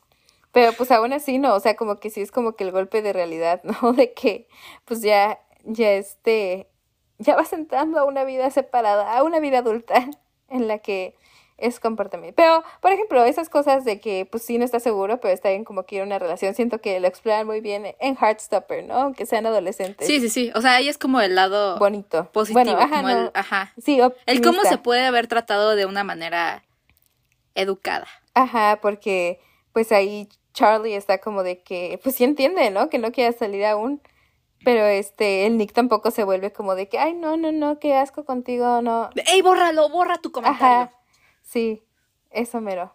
pero pues aún así no, o sea, como que sí es como que el golpe de realidad, ¿no? De que pues ya, ya este, ya vas entrando a una vida separada, a una vida adulta en la que es comportamiento. Pero, por ejemplo, esas cosas de que pues sí no estás seguro, pero está bien como que ir una relación, siento que lo exploran muy bien en Heartstopper, ¿no? Aunque sean adolescentes. Sí, sí, sí, o sea, ahí es como el lado Bonito. positivo, Bueno, ajá, como no, el, ajá, Sí, el cómo optimista. se puede haber tratado de una manera educada. Ajá, porque pues ahí Charlie está como de que, pues sí entiende, ¿no? Que no quiera salir aún. Pero este, el Nick tampoco se vuelve como de que, ay, no, no, no, qué asco contigo, no. ¡Ey, bórralo, borra tu comentario! Ajá, sí, eso mero.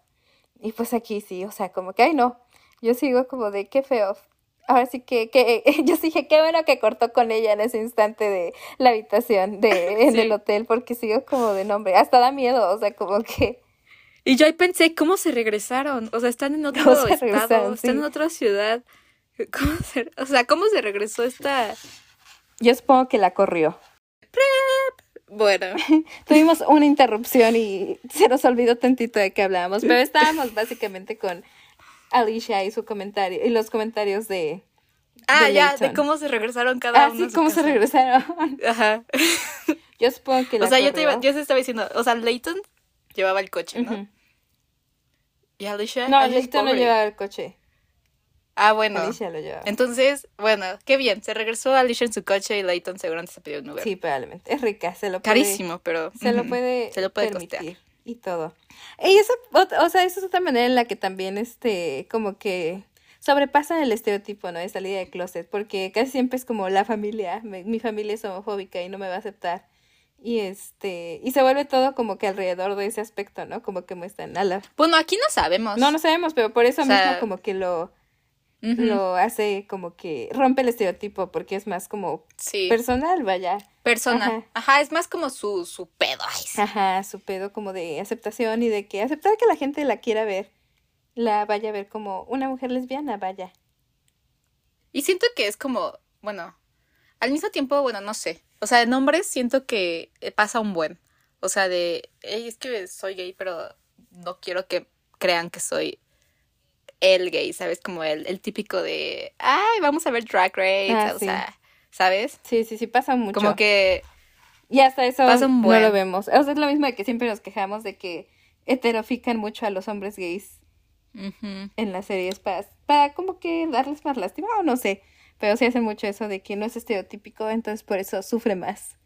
Y pues aquí sí, o sea, como que, ay, no. Yo sigo como de qué feo. Ahora sí que, que yo sí dije, qué bueno que cortó con ella en ese instante de la habitación de en Sí. el hotel, porque sigo como de nombre. Hasta da miedo, o sea, como que. Y yo ahí pensé, ¿cómo se regresaron? O sea, están en otro ¿Cómo se estado, están Sí. en otra ciudad. ¿Cómo se, o sea, ¿cómo se regresó esta...? Yo supongo que la corrió. Bueno, Tuvimos una interrupción y se nos olvidó tantito de que hablábamos, pero estábamos básicamente con Alicia y su comentario, y los comentarios de. Ah, de ya, de cómo se regresaron cada Ah, uno. sí, a su cómo se regresaron. Ajá. Yo supongo que la O sea, yo te, iba, yo te estaba diciendo, o sea, Leighton llevaba el coche, ¿no? Y Alicia. No, Alicia Leighton no llevaba el coche. Ah, bueno. Alicia lo llevaba. Entonces, bueno, qué bien. Se regresó Alicia en su coche y Leighton seguramente se pidió un Uber. Sí, probablemente. Es rica, se lo puede. Carísimo, pero. Se lo puede, Se lo puede permitir. costear. Y todo. Y esa, ot- o sea, esa es otra manera en la que también, este, como que sobrepasan el estereotipo, ¿no? De salida de closet, porque casi siempre es como la familia, me- mi familia es homofóbica y no me va a aceptar. Y este, y se vuelve todo como que alrededor de ese aspecto, ¿no? Como que muestran a la... Bueno, aquí no sabemos. No, no sabemos, pero por eso O sea, mismo como que lo, Lo hace como que rompe el estereotipo, porque es más como Sí. personal, vaya. Persona. Ajá. Ajá. es más como su, su pedo. Ay, sí. Ajá, su pedo como de aceptación y de que aceptar que la gente la quiera ver, la vaya a ver como una mujer lesbiana, vaya. Y siento que es como, bueno, al mismo tiempo, bueno, no sé. O sea, en hombres siento que eh, pasa un buen. O sea, de, "Ey, es que soy gay, pero no quiero que crean que soy el gay, ¿sabes? Como el, el típico de, ay, vamos a ver Drag Race, Ah, o sí. sea, ¿sabes? Sí, sí, sí, pasa mucho. Como que, Y hasta eso no lo vemos. O sea, es lo mismo de que siempre nos quejamos de que heterofican mucho a los hombres gays en las series para, para como que darles más lástima, o no sé. Pero sí hacen mucho eso de que no es estereotípico, entonces por eso sufre más.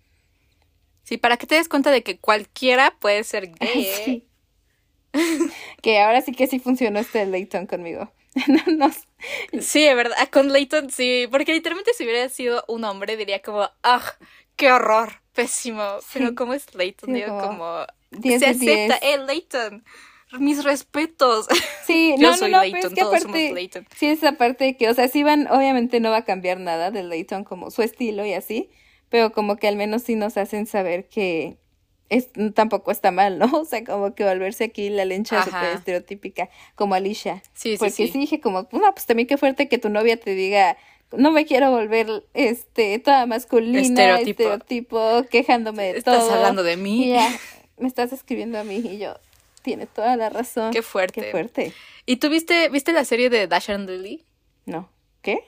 sí, para que te des cuenta de que cualquiera puede ser gay. ¿eh? Sí. que ahora sí que sí funcionó este Leighton conmigo. no, no, Sí, de verdad, con Leighton sí, porque literalmente si hubiera sido un hombre diría como, ah, qué horror, pésimo, pero Sí. como es Sí, digo como como, 10 se acepta, 10. eh, Leighton, mis respetos. Sí, Yo no, soy no, Leighton, pero es que todos somos aparte, Leighton. sí, esa parte que, o sea, sí van, obviamente no va a cambiar nada de Leighton como su estilo y así, pero como que al menos sí nos hacen saber que es, tampoco está mal, ¿no? O sea, como que volverse aquí la lencha súper estereotípica, como Alicia. Sí, sí, Porque sí. sí dije como, no, pues también qué fuerte que tu novia te diga, no me quiero volver, este, toda masculina, Estereotipo. estereotipo, quejándome de Estás todo. hablando de mí. ya, me estás escribiendo a mí y yo, tiene toda la razón. Qué fuerte. Qué fuerte. ¿Y tú viste, viste la serie de Dash and Lily? No. ¿Qué?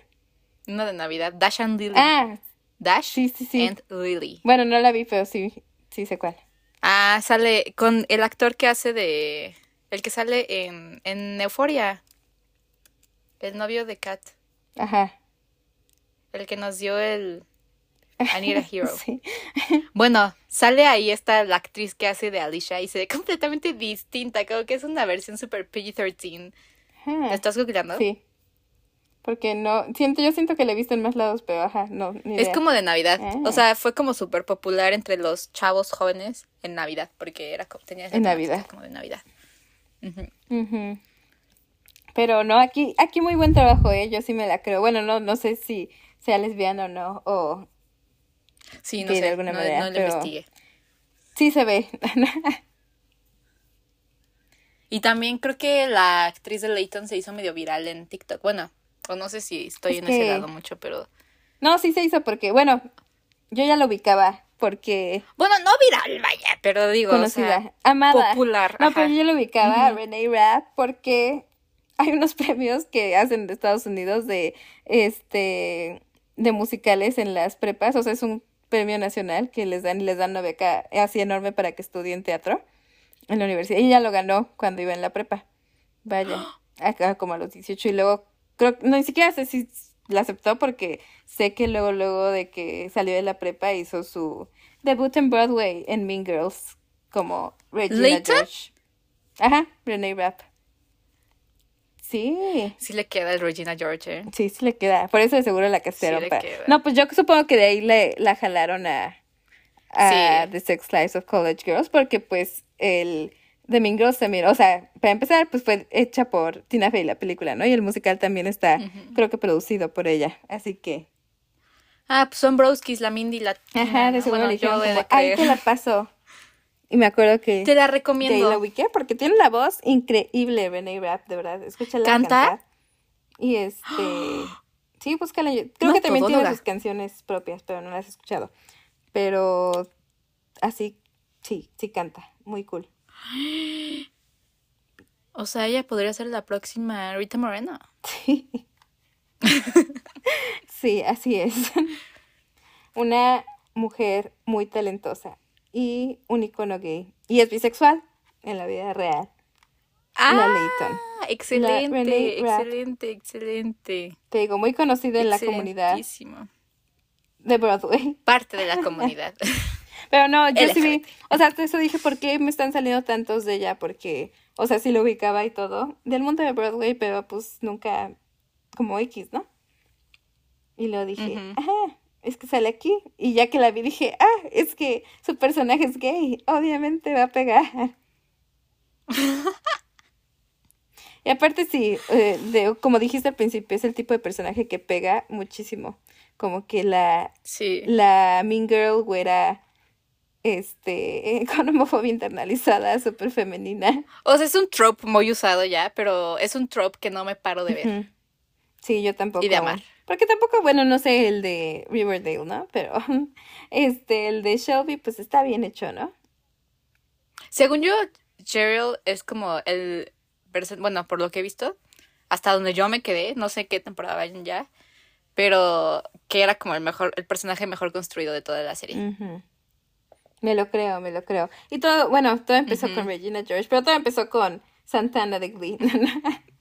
Una de Navidad, Dash and Lily. Ah, Dash sí, sí, sí. and Lily. Bueno, no la vi, pero sí, sí sé cuál. Ah, sale con el actor que hace de, el que sale en, en Euphoria, el novio de Kat. Ajá. El que nos dio el I Need a Hero. Sí. Bueno, sale ahí esta la actriz que hace de Alicia y se ve completamente distinta, creo que es una versión super PG-13. Ajá. ¿La estás googleando? Sí. Porque no, siento, yo siento que la he visto en más lados, pero ajá, no, ni Es como de Navidad. Ah. O sea, fue como súper popular entre los chavos jóvenes en Navidad, porque era como, tenía En Navidad. como de Navidad. Pero no, aquí, aquí muy buen trabajo, eh, yo sí me la creo. Bueno, no, no sé si sea lesbiana o no, o Sí, no sé, de alguna no, manera, no lo pero- investigué. sí se ve. Y también creo que la actriz de Leighton se hizo medio viral en TikTok. Bueno, o no sé si estoy Es en ese lado mucho, pero... no, sí se hizo porque, bueno, yo ya lo ubicaba porque Bueno, no viral, vaya, pero digo, o conocida, sea, amada. popular. No, ajá. pero yo lo ubicaba a. Renee Rapp porque hay unos premios que hacen de Estados Unidos de este de musicales en las prepas, o sea, es un premio nacional que les dan y les dan una beca así enorme para que estudien teatro en la universidad. Y ella lo ganó cuando iba en la prepa. Vaya, acá como a los 18 y luego creo no ni siquiera sé si la aceptó porque sé que luego luego de que salió de la prepa hizo su debut en Broadway en Mean Girls como Regina ¿Leighton? George. Ajá, Renee Rapp. Sí, Sí le queda el Regina George, ¿eh? sí, sí le queda. Por eso de seguro la castearon. le para-. No, pues yo supongo que de ahí le, la jalaron a, a Sí. The Sex Lives of College Girls porque pues el The Mean Girls también, o sea, para empezar, pues fue hecha por Tina Fey la película, ¿no? Y el musical también está, creo que producido por ella. Así que, Ah, pues son broskis, la Mindy y la Tina, ajá, de ¿no? seguro Bueno, yo de como, ay, te la paso. Y me acuerdo que... Te la De ahí la recomiendo. ubiqué porque tiene la voz increíble, Renee Rapp, de verdad. Escúchala ¿Canta? cantar. Y este. Sí, búscala. yo- Creo que también tiene sus canciones propias, pero no las he escuchado. Pero así, sí, sí canta. Muy cool. O sea, ella podría ser la próxima Rita Moreno. Sí. sí, así es. Una mujer muy talentosa y un icono gay. Y es bisexual en la vida real. Ah, La Layton. excelente, La excelente, excelente. Te digo, muy conocida en la comunidad de Broadway. Parte de la comunidad. Pero no, yo sí vi, o sea, hasta eso dije, ¿por qué me están saliendo tantos de ella? Porque, o sea, sí lo ubicaba y todo, del mundo de Broadway, pero pues nunca como X, ¿no? Y lo dije, ajá, es que sale aquí. Y ya que la vi dije, ah, es que su personaje es gay, obviamente va a pegar. Y aparte sí, eh, de- como dijiste al principio, es el tipo de personaje que pega muchísimo. Como que la, sí. la Mean Girl güera, este, con homofobia internalizada, súper femenina. O sea, es un trope muy usado ya, pero es un trope que no me paro de ver. Sí, yo tampoco. Y de amar. Porque tampoco, bueno, no sé el de Riverdale, ¿no? Pero este, el de Shelby, pues está bien hecho, ¿no? Según yo, Cheryl es como el... Bueno, por lo que he visto, hasta donde yo me quedé, no sé qué temporada vayan ya, pero que era como el mejor, el personaje mejor construido de toda la serie. Ujú. Me lo creo, me lo creo. Y todo, bueno, todo empezó con Regina George, pero todo empezó con Santana de Glee.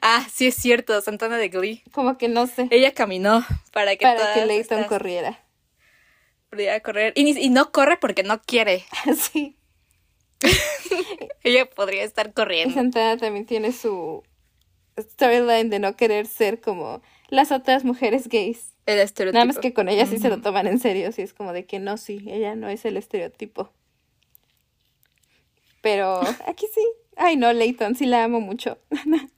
Ah, sí es cierto, Santana de Glee. Como que no sé, Ella caminó para que para que Leighton estas corriera. pudiera correr. Y, y no corre porque no quiere. sí. Ella podría estar Y corriendo. Santana también tiene su storyline de no querer ser como las otras mujeres gays. El estereotipo. Nada más que con ella sí se lo toman en serio, sí es como de que no, sí, ella no es el estereotipo. Pero aquí sí. Ay, no, Leighton, sí la amo mucho.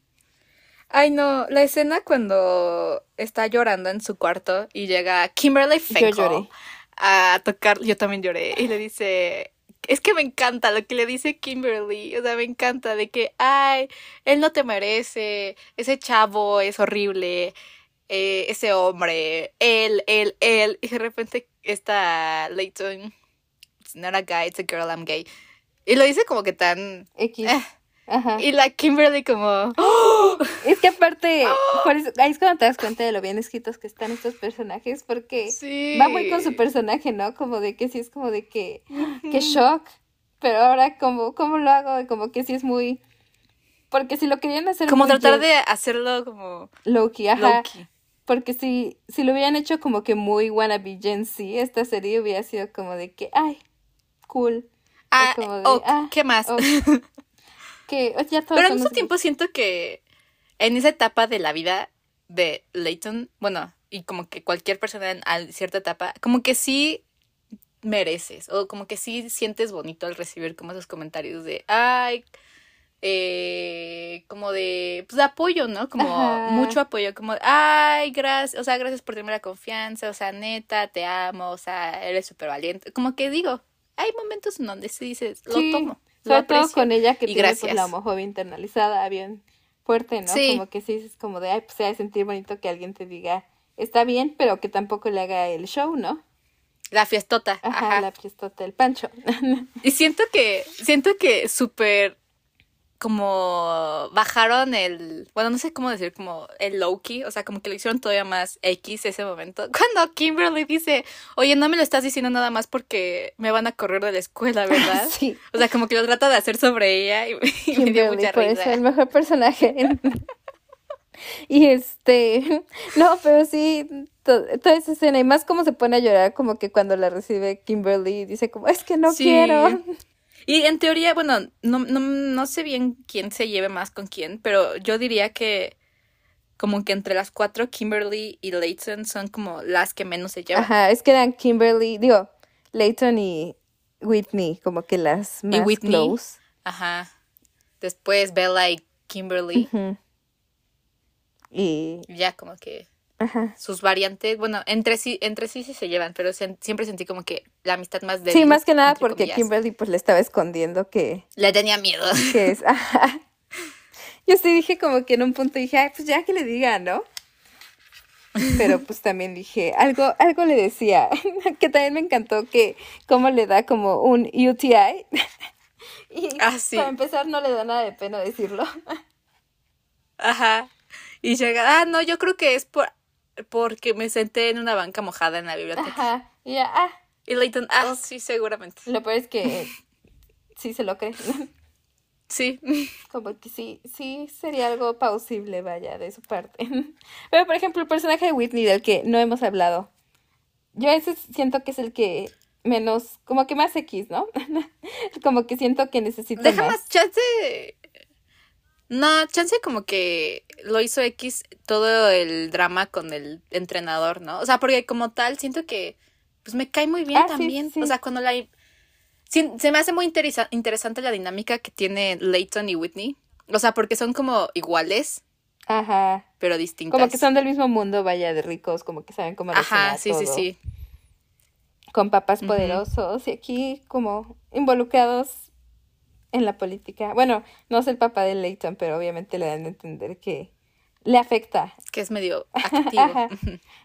Ay, no, la escena cuando está llorando en su cuarto y llega Kimberly Yo Finkel lloré. a tocar, yo también lloré, y le dice, es que me encanta lo que le dice Kimberly, o sea, me encanta de que, ay, él no te merece, ese chavo es horrible, eh, ese hombre, él, él, él, y de repente está Leighton, it's not a guy, it's a girl, I'm gay, y lo dice como que tan... X. eh, Ajá. y la Kimberly como... Es que aparte, por eso, ahí es cuando te das cuenta de lo bien escritos que están estos personajes, porque Sí. va muy con su personaje, ¿no? Como de que sí es como de que, que shock, pero ahora como, ¿cómo lo hago? Como que sí es muy, porque si lo querían hacer Como tratar de hacerlo como low-key, ajá, low-key. Porque si, si lo hubieran hecho como que muy wannabe Gen Z, esta serie hubiera sido como de que, ay, cool, Ah, como de, ok, ah, ¿qué más? que oh, ya Pero al mismo tiempo siento que en esa etapa de la vida de Leighton, bueno, y como que cualquier persona en a cierta etapa, como que sí mereces, o como que sí sientes bonito al recibir como esos comentarios de, ay, eh, como de, pues de apoyo, ¿no? Como Ajá. mucho apoyo, como, ay, gracias, o sea, gracias por tenerme la confianza, o sea, neta, te amo, o sea, eres súper valiente. Como que digo, hay momentos en donde sí dices, lo Sí, tomo. Lo Sobre todo con ella que y tiene pues, la homofobia internalizada bien fuerte, ¿no? Sí. Como que sí es como de, ay, pues se ha sentir bonito que alguien te diga, está bien, pero que tampoco le haga el show, ¿no? La fiestota. Ajá, Ajá. la fiestota del pancho. Y siento que, siento que súper como bajaron el, bueno, no sé cómo decir, como el low-key, o sea, como que le hicieron todavía más X ese momento. Cuando Kimberly dice, oye, no me lo estás diciendo nada más porque me van a correr de la escuela, ¿verdad? sí, O sea, como que lo trata de hacer sobre ella y, y me dio mucha por risa. eso el mejor personaje. y este, no, pero sí, to- toda esa escena, y más como se pone a llorar, como que cuando la recibe Kimberly, dice como, es que no Sí. quiero. Y en teoría, bueno, no, no, no sé bien quién se lleve más con quién, pero yo diría que como que entre las cuatro, Kimberly y Leighton son como las que menos se llevan. Ajá, es que eran Kimberly, digo, Leighton y Whitney, como que las más Whitney. close. Ajá. Después Bella y Kimberly. Y, Ya como que ajá. sus variantes, bueno, entre sí, entre sí sí se llevan, pero siempre sentí como que la amistad más de Sí, más que nada porque comillas. Kimberly pues le estaba escondiendo que, Le tenía miedo. que es, ajá. Yo sí dije como que en un punto dije, ay, pues ya que le diga, ¿no? Pero pues también dije, algo, algo le decía, que también me encantó que cómo le da como un UTI y Ah, sí. para empezar no le da nada de pena decirlo. Ajá. Y llega, ah, no, yo creo que es por porque me senté en una banca mojada en la biblioteca. Ajá. Y ya, ah, Y Leighton, ah, sí, seguramente. lo peor es que sí se lo cree. Sí. Como que sí, sí sería algo pausible, vaya, de su parte. Pero, por ejemplo, el personaje de Whitney, del que no hemos hablado, yo a veces siento que es el que menos, como que más X, ¿no? como que siento que necesito Deja más. más chance. No, chance como que lo hizo X todo el drama con el entrenador, ¿no? O sea, porque como tal siento que pues me cae muy bien Ah, sí, también. sí. O sea, cuando la sí, se me hace muy interesa- interesante la dinámica que tiene Leighton y Whitney. O sea, porque son como iguales, Ajá. pero distintas. Como que son del mismo mundo, vaya, de ricos, como que saben cómo Ajá, sí, sí, todo, sí. Con papás Ujú. poderosos y aquí como involucrados en la política. Bueno, no es el papá de Leighton, pero obviamente le dan a entender que le afecta Que es medio activo.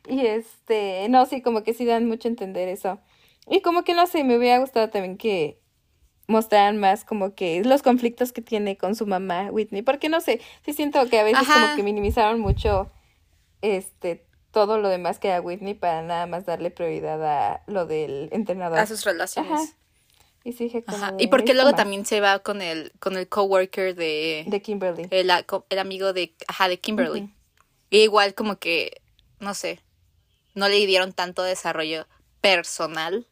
Y este, no, sí, como que sí dan mucho a entender eso. Y como que no sé, me hubiera gustado también que mostraran más como que los conflictos que tiene con su mamá, Whitney, porque no sé, sí siento que a veces Ajá. como que minimizaron mucho este todo lo demás que era Whitney para nada más darle prioridad a lo del entrenador. a sus relaciones. Ajá. Y sí dije como Ajá. de, Y porque "Necesito luego más", también se va con el, con el coworker de, de Kimberly. el, el amigo de, ajá, de Kimberly. Y igual como que, no sé, no le dieron tanto desarrollo personal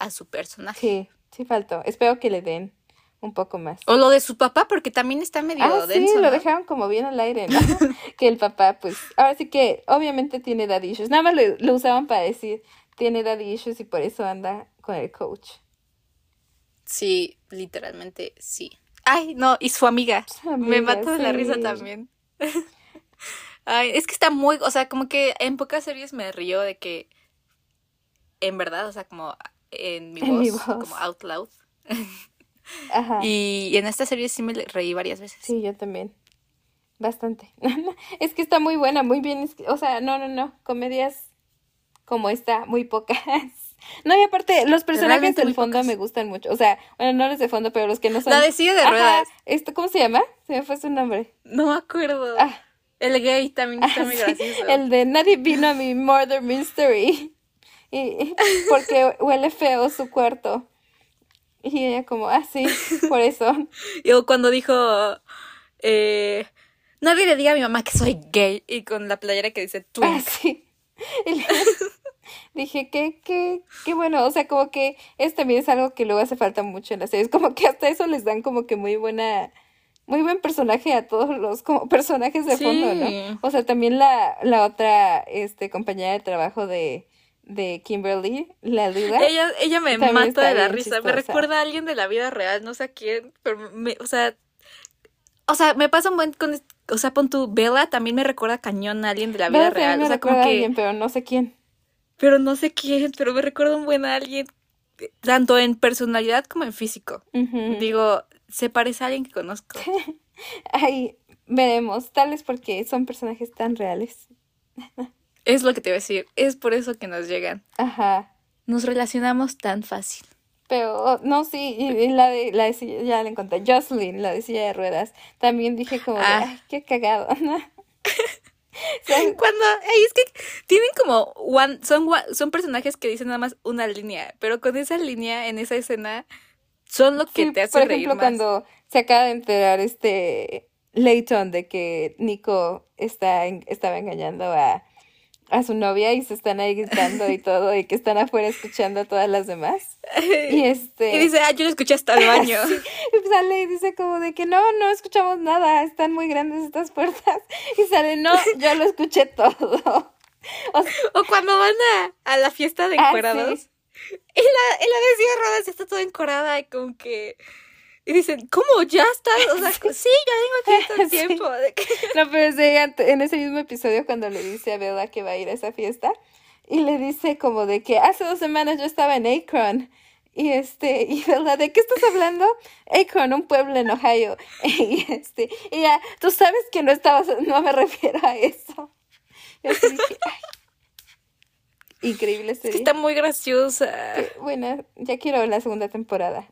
a su personaje. Sí, sí faltó. Espero que le den un poco más. O lo de su papá, porque también está medio Ah, sí, denso, lo ¿no? dejaron como bien al aire, ¿no? que el papá, pues, ahora sí que obviamente tiene daddy issues. Nada más lo, lo usaban para decir, tiene daddy issues y por eso anda con el coach. Sí, literalmente sí. Ay, no, y su amiga. Me mato de la risa también. Ay, es que está muy, o sea, como que en pocas series me río de que, en verdad, o sea, como en mi En voz, mi voz. como out loud. Ajá. Y en esta serie sí me reí varias veces. Sí, yo también. Bastante. es que está muy buena, muy bien. o sea, no, no, no. Comedias como esta, muy pocas. No, y aparte, los personajes del fondo me gustan mucho. O sea, bueno, no los de fondo, pero los que no son. La de silla de ruedas. Esto, ¿Cómo se llama? Se me fue su nombre. No me acuerdo. Ah. El gay también está Ah, muy sí, gracioso. El de nadie vino a mi murder mystery. Y, porque huele feo su cuarto. Y ella como, ah, sí, por eso. Y o cuando dijo, eh, nadie le diga a mi mamá que soy gay. Y con la playera que dice Ah, twink. sí. Y le- dije, qué, qué, qué bueno. O sea, como que eso también es algo que luego hace falta mucho en las series. Como que hasta eso les dan como que muy buena, muy buen personaje a todos los como personajes de Sí. fondo, ¿no? O sea, también la, la otra este compañera de trabajo de, de Kimberly, la duda. Ella, ella me mata de la risa. Me recuerda a alguien de la vida real, no sé a quién, pero me, o sea, o sea, me pasa un buen con, o sea, pon tu Bella también me recuerda cañón a alguien de la vida Bella real, me o sea, como a que, alguien, pero no sé quién. Pero no sé quién, pero me recuerda un buen a alguien, tanto en personalidad como en físico. Digo, se parece a alguien que conozco. Ahí veremos, tal vez porque son personajes tan reales. Es lo que te iba a decir, es por eso que nos llegan. Ajá. Nos relacionamos tan fácil. Pero, no, sí, y, y la de, la de, ya la encontré, Jocelyn, la de silla de ruedas, también dije como, de, Ah. ay, qué cagado, Cuando, ay, es que tienen como one, son, son personajes que dicen nada más una línea, pero con esa línea en esa escena son lo que sí, te hace por reír ejemplo, más. cuando se acaba de enterar este Layton de que Nico está en- estaba engañando a, a su novia y se están ahí gritando y todo, y que están afuera escuchando a todas las demás. Y este... Y dice, ah, yo lo escuché hasta el baño. Y sale y dice como de que no, no escuchamos nada, están muy grandes estas puertas. Y sale, no, yo lo escuché todo. O sea, O cuando van a, a la fiesta de Ah, encuerados. sí. Y la, y la ruedas ya está toda encorada y como que... Y dicen, ¿cómo? ¿Ya estás? O sea, sí, ya vengo aquí todo el Sí. tiempo. Que- no, pero es de en ese mismo episodio cuando le dice a Bella que va a ir a esa fiesta y le dice como de que hace dos semanas yo estaba en Akron. Y este, y Bella, ¿de qué estás hablando? Akron, un pueblo en Ohio. Y este, y ya, tú sabes que no estabas, no me refiero a eso. Yo así dije, ay. Increíble Es que serie. está muy graciosa. Qué buena, ya quiero la segunda temporada.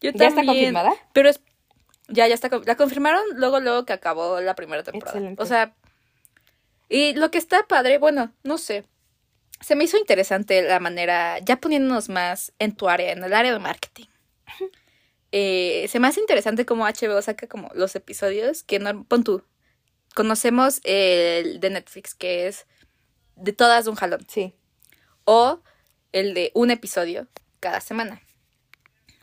Yo ¿Ya está confirmada? Pero es. Ya, ya está. La confirmaron luego, luego que acabó la primera temporada. Excelente. O sea. Y lo que está padre, bueno, no sé. Se me hizo interesante la manera, ya poniéndonos más en tu área, en el área de marketing. Eh, se me hace interesante cómo HBO saca como los episodios que no, pon tú, conocemos el de Netflix, que es de todas de un jalón, Sí. o el de un episodio cada semana.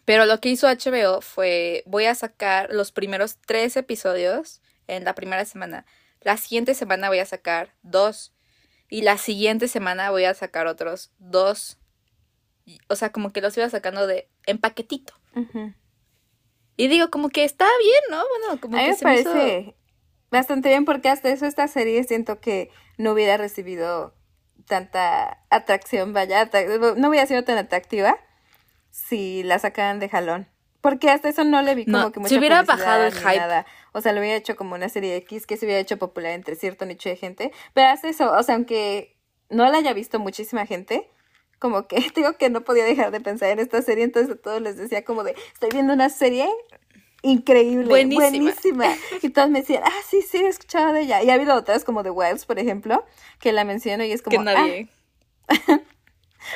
Pero lo que hizo HBO fue, voy a sacar los primeros tres episodios en la primera semana. La siguiente semana voy a sacar dos. Y la siguiente semana voy a sacar otros dos. O sea, como que los iba sacando de en paquetito. Y digo, como que está bien, ¿no? Bueno, como A que me se me hizo- parece bastante bien porque hasta eso esta serie siento que no hubiera recibido tanta atracción, vaya, atrac- no hubiera sido tan atractiva si la sacaran de jalón. Porque hasta eso no le vi como No, que si mucha hubiera publicidad bajado el hype. nada. O sea, lo hubiera hecho como una serie X que se hubiera hecho popular entre cierto nicho de gente. Pero hasta eso, o sea, aunque no la haya visto muchísima gente, como que digo que no podía dejar de pensar en esta serie, entonces a todos les decía como de, estoy viendo una serie increíble, Buenísima. buenísima. Y todos me decían, ah, sí, sí, he escuchado de ella. Y ha habido otras como The Wilds, por ejemplo, que la menciono y es como, que nadie. ah,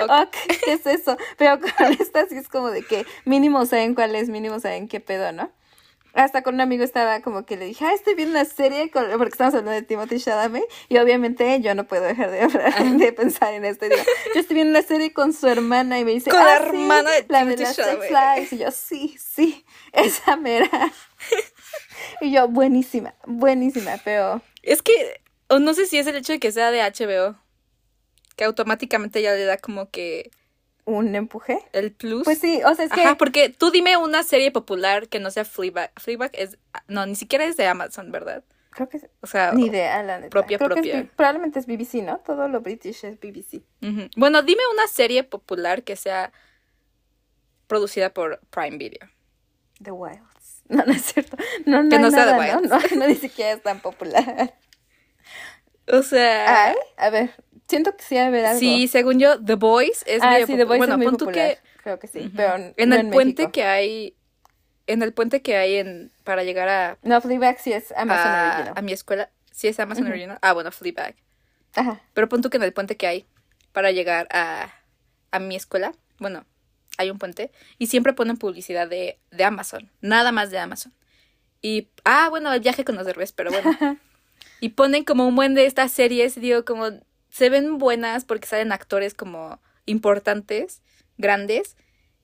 ok, ¿qué es eso? Pero con esta sí es como de que mínimo saben cuál es, mínimo saben qué pedo, ¿no? Hasta con un amigo estaba como que le dije, ah, estoy viendo una serie, con- porque estamos hablando de Timothy Chalamet, y obviamente yo no puedo dejar de, hablar- de pensar en esto. Y digo, yo estoy viendo una serie con su hermana, y me dice, Con ah, la sí, hermana de la de Timothée las Sex Chalamet. Lives. Y yo, sí, sí, esa mera. y yo, buenísima, buenísima, pero Es que, no sé si es el hecho de que sea de HBO, que automáticamente ya le da como que un empuje. el plus. Pues sí, o sea, es que... Ajá, porque tú dime una serie popular que no sea Fleabag. Fleabag es, no, ni siquiera es de Amazon, ¿verdad? Creo que O sea, Ni idea, la neta. propia, Creo que es propia. Probablemente es BBC, ¿no? Todo lo british es BBC. bueno, dime una serie popular que sea producida por Prime Video. The Wilds. No, no es cierto. No, no Que no sea The nada, ¿no? Wilds. No, no, ni siquiera es tan popular. O sea, Ay, a ver, siento que sí debe haber algo. sí, según yo, The Voice es ah, sí, The Voice bueno, es muy pon tú que Creo que sí, pero en no el puente México. que hay en el puente que hay en para llegar a No, Fleabag sí es Amazon a, Original. a mi escuela, sí es Amazon. Original. Ah, bueno, Fleabag. Ajá. Pero pon tú que en el puente que hay para llegar a, a mi escuela, bueno, hay un puente y siempre ponen publicidad de, de Amazon, nada más de Amazon. Y, ah, bueno, el viaje con los derbés, pero bueno. y ponen como un buen de estas series, digo, como se ven buenas porque salen actores como importantes, grandes,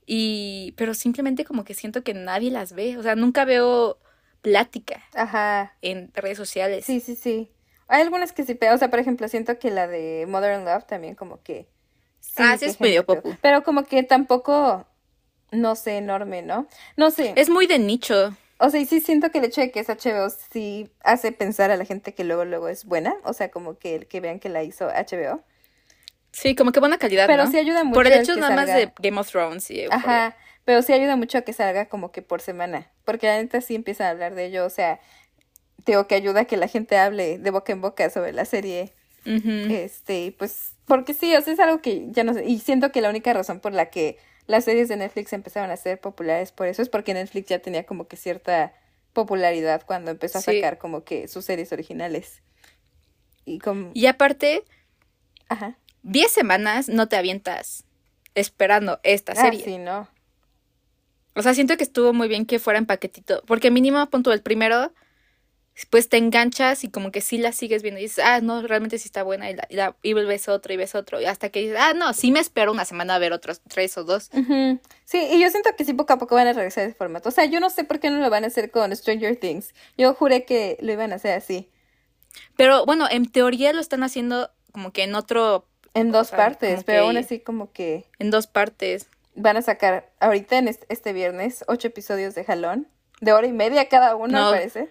y, pero simplemente como que siento que nadie las ve, o sea, nunca veo plática Ajá. en redes sociales. Sí, sí, sí. Hay algunas que sí, pero, o sea, por ejemplo, siento que la de Modern Love también como que... Ah, sí es medio popu. Pero como que tampoco, no sé, enorme, ¿no? No sé. Es muy de nicho. O sea, y sí siento que el hecho de que es HBO sí hace pensar a la gente que luego luego es buena, o sea, como que, que vean que la hizo HBO. Sí, como que buena calidad, Pero ¿no? sí ayuda mucho Por el hecho nada más de Game of Thrones y. Ajá, pero sí ayuda mucho a que salga como que por semana, porque la neta sí empiezan a hablar de ello, o sea, digo que ayuda a que la gente hable de boca en boca sobre la serie, este, pues, porque sí, o sea, es algo que ya no sé, y siento que la única razón por la que las series de Netflix empezaron a ser populares por eso es porque Netflix ya tenía como que cierta popularidad cuando empezó a Sí. sacar como que sus series originales. Y como, Y aparte, ajá. 10 semanas no te avientas esperando esta Ah, serie. sí, no. O sea, siento que estuvo muy bien que fuera en paquetito. Porque mínimo, punto el primero, pues te enganchas y como que sí la sigues viendo. Y dices, ah, no, realmente sí está buena. Y, la, y, la- y ves otro y ves otro. Y hasta que dices, ah, no, sí me espero una semana a ver otros tres o dos. Ujú. Sí, y yo siento que sí poco a poco van a regresar ese formato. O sea, yo no sé por qué no lo van a hacer con Stranger Things. Yo juré que lo iban a hacer así. Pero bueno, en teoría lo están haciendo como que en otro, En dos O sea, partes, pero aún así como que en dos partes. van a sacar ahorita en este, este viernes ocho episodios de jalón. De hora y media cada uno, No. me parece.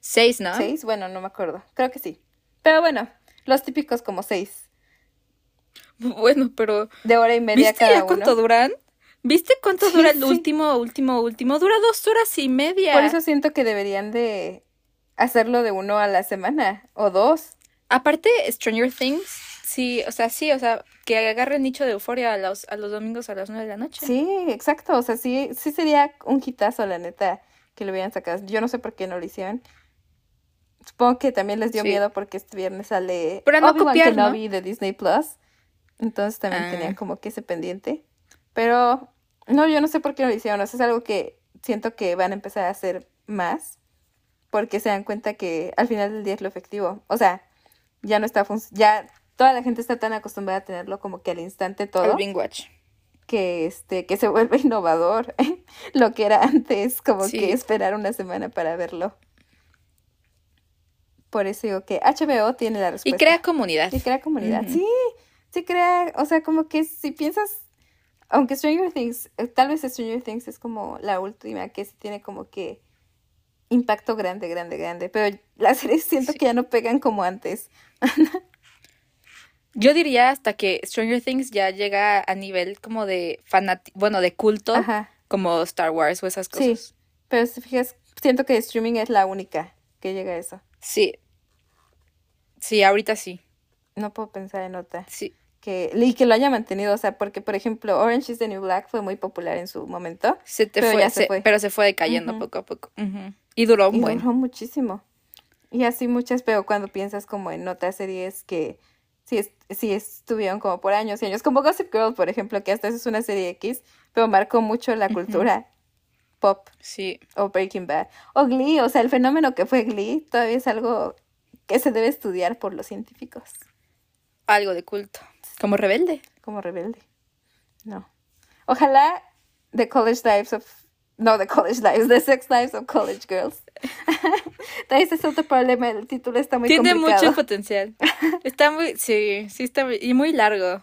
Seis, ¿no? ¿Seis? Bueno, no me acuerdo. Creo que sí. Pero bueno, los típicos como seis. Bueno, pero De hora y media ¿Viste cada ya cuánto uno. duran? ¿Viste cuánto Sí, dura el sí. último, último, último? Dura dos horas y media. Por eso siento que deberían de hacerlo de uno a la semana o dos. Aparte, Stranger Things Sí, o sea, sí, o sea, que agarren nicho de euforia a los, a los domingos a las nueve de la noche. Sí, exacto. O sea, sí, sí sería un hitazo, la neta, que lo hubieran sacado. Yo no sé por qué no lo hicieron. Supongo que también les dio Sí. miedo porque este viernes sale Pero no copiar, de Disney Plus. Entonces también Ah. tenían como que ese pendiente. Pero no, yo no sé por qué no lo hicieron. O sea, es algo que siento que van a empezar a hacer más. Porque se dan cuenta que al final del día es lo efectivo. O sea, ya no está ya toda la gente está tan acostumbrada a tenerlo como que al instante todo binge watch. que este que se vuelve innovador lo que era antes como Sí. que esperar una semana para verlo por eso digo que HBO tiene la Y respuesta crea comunidad. y crea comunidad sí sí crea o sea como que si piensas aunque Stranger Things eh, tal vez Stranger Things es como la última que sí tiene como que impacto grande grande grande pero las series siento Sí. que ya no pegan como antes Yo diría hasta que Stranger Things ya llega a nivel como de fanati bueno, de culto, ajá como Star Wars o esas Sí. cosas. pero si fijas siento que streaming es la única que llega a eso Sí. Sí, ahorita sí. no puedo pensar en otra Sí. que y que lo haya mantenido, o sea, porque por ejemplo Orange is the New Black fue muy popular en su momento Se te Pero fue, ya se se- fue. pero se fue decayendo poco a poco. Ujú. Y duró un y buen. duró muchísimo. Y así muchas, pero cuando piensas como en otras series que sí, es- sí estuvieron como por años y años, como Gossip Girl, por ejemplo, que hasta eso es una serie X, pero marcó mucho la cultura pop Sí. o Breaking Bad o Glee, o sea, el fenómeno que fue Glee todavía es algo que se debe estudiar por los científicos, Algo de culto. Como rebelde. como rebelde. No. Ojalá The College Lives of no, The College Lives, The Sex Lives of College Girls. Ese es otro problema, el título está muy Tiene complicado. mucho potencial. Está muy, sí, sí está muy, y muy largo.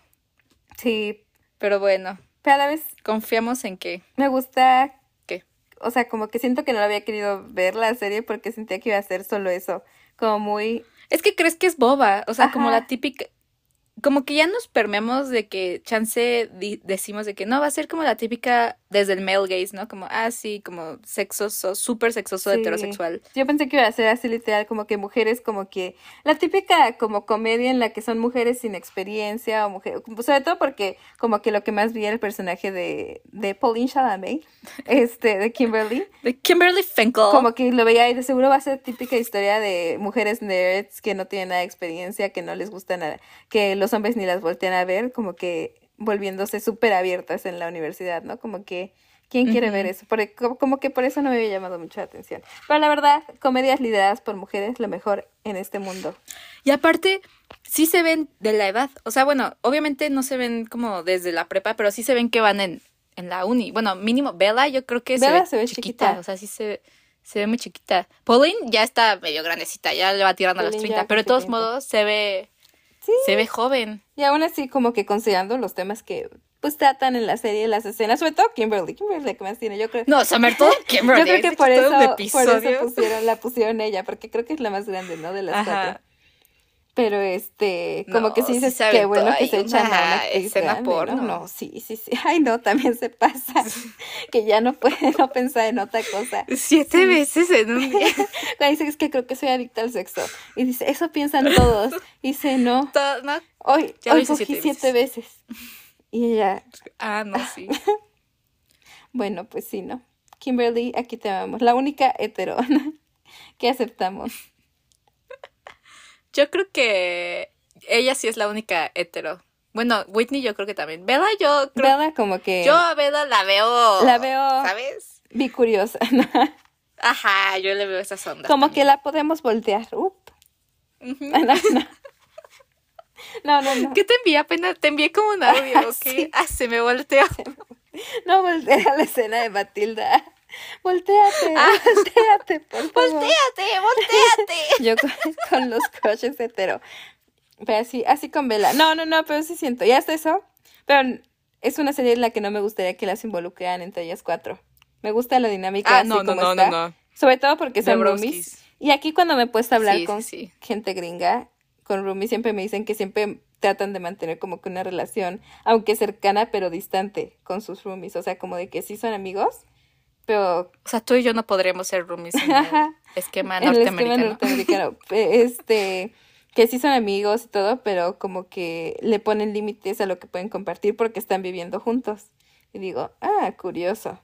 Sí, Pero bueno, pero a la vez confiamos en que, me gusta. O sea, como que siento que no lo había querido ver la serie porque sentía que iba a ser solo eso, como muy, Es que crees que es boba, o sea, como la típica, como que ya nos permeamos de que chance di- decimos de que no, va a ser como la típica desde el male gaze, ¿no? Como, ah, sí, como sexoso, súper sexoso Sí. heterosexual. Yo pensé que iba a ser así literal, como que mujeres, como que la típica como comedia en la que son mujeres sin experiencia o mujeres, sobre todo porque como que lo que más vi era el personaje de, de Pauline Chalamet, este, de Kimberly, De Kimberly Finkel. como que lo veía y de seguro va a ser típica historia de mujeres nerds que no tienen nada de experiencia, que no les gusta nada, que los hombres ni las voltean a ver, como que volviéndose súper abiertas en la universidad, ¿no? Como que, ¿quién quiere ver eso? Por- como, como que por eso no me había llamado mucho la atención. Pero la verdad, comedias lideradas por mujeres, lo mejor en este mundo. Y aparte, sí se ven de la edad. O sea, bueno, obviamente no se ven como desde la prepa, pero sí se ven que van en, en la uni. Bueno, mínimo, Bella yo creo que se Bella ve, se ve chiquita. chiquita. O sea, sí se, se ve muy chiquita. Pauline ya está medio grandecita, ya le va tirando a los Pauline 30, ya pero de todos 30. modos se ve, Sí. se ve joven. Y aún así, como que considerando los temas que pues tratan en la serie, las escenas, sobre todo Kimberly, Kimberly la que más tiene, yo creo. No, Summer todo Kimberly. Yo creo que por eso, por eso pusieron, la pusieron ella, porque creo que es la más grande, ¿no? De las Ajá. cuatro. Pero este, como No, que sí sí dices, se qué bueno que se echan a una escena porno. No, sí, sí, sí. Ay, no, también se pasa. que ya no puede no pensar en otra cosa. Siete veces en un día. Cuando dice, es que creo que soy adicta al sexo. Y dice, eso piensan todos. Y dice, no, Todo- no. hoy, Ya hoy cogí siete siete veces. Y ella, Ah, no, sí. bueno, pues sí, ¿no? Kimberly, aquí te amamos. La única hetero que aceptamos. Yo creo que ella sí es la única hetero. Bueno, Whitney yo creo que también. Bella yo creo... Bella como que Yo a Bella la veo... La veo- ¿Sabes? vi curiosa. Ajá, yo le veo esas ondas. como que la podemos voltear. Up. Ujú. No, no, no. ¿Qué te envié apenas? Te envié como un audio, ¿ok? Sí. Ah, se me volteó. No voltea la escena de Matilda. Volteate, Ah. volteate, por favor. ¡Voltéate, voltéate! Yo con, con los crushes hetero. Pero así, así con Vela. No, no, no, pero sí siento. Ya hasta eso. Pero es una serie en la que no me gustaría que las involucraran entre ellas cuatro. Me gusta la dinámica Ah, así no, no, como no, está. no, no. Sobre todo porque son roomies. Y aquí cuando me he puesto a hablar Sí, con sí, sí. gente gringa, con roomies, siempre me dicen que siempre tratan de mantener como que una relación, aunque cercana, pero distante con sus roomies. O sea, como de que sí son amigos, pero O sea, tú y yo no podríamos ser roomies en el esquema en el esquema norteamericano. norteamericano. Este, que sí son amigos y todo, pero como que le ponen límites a lo que pueden compartir porque están viviendo juntos. Y digo, ah, curioso.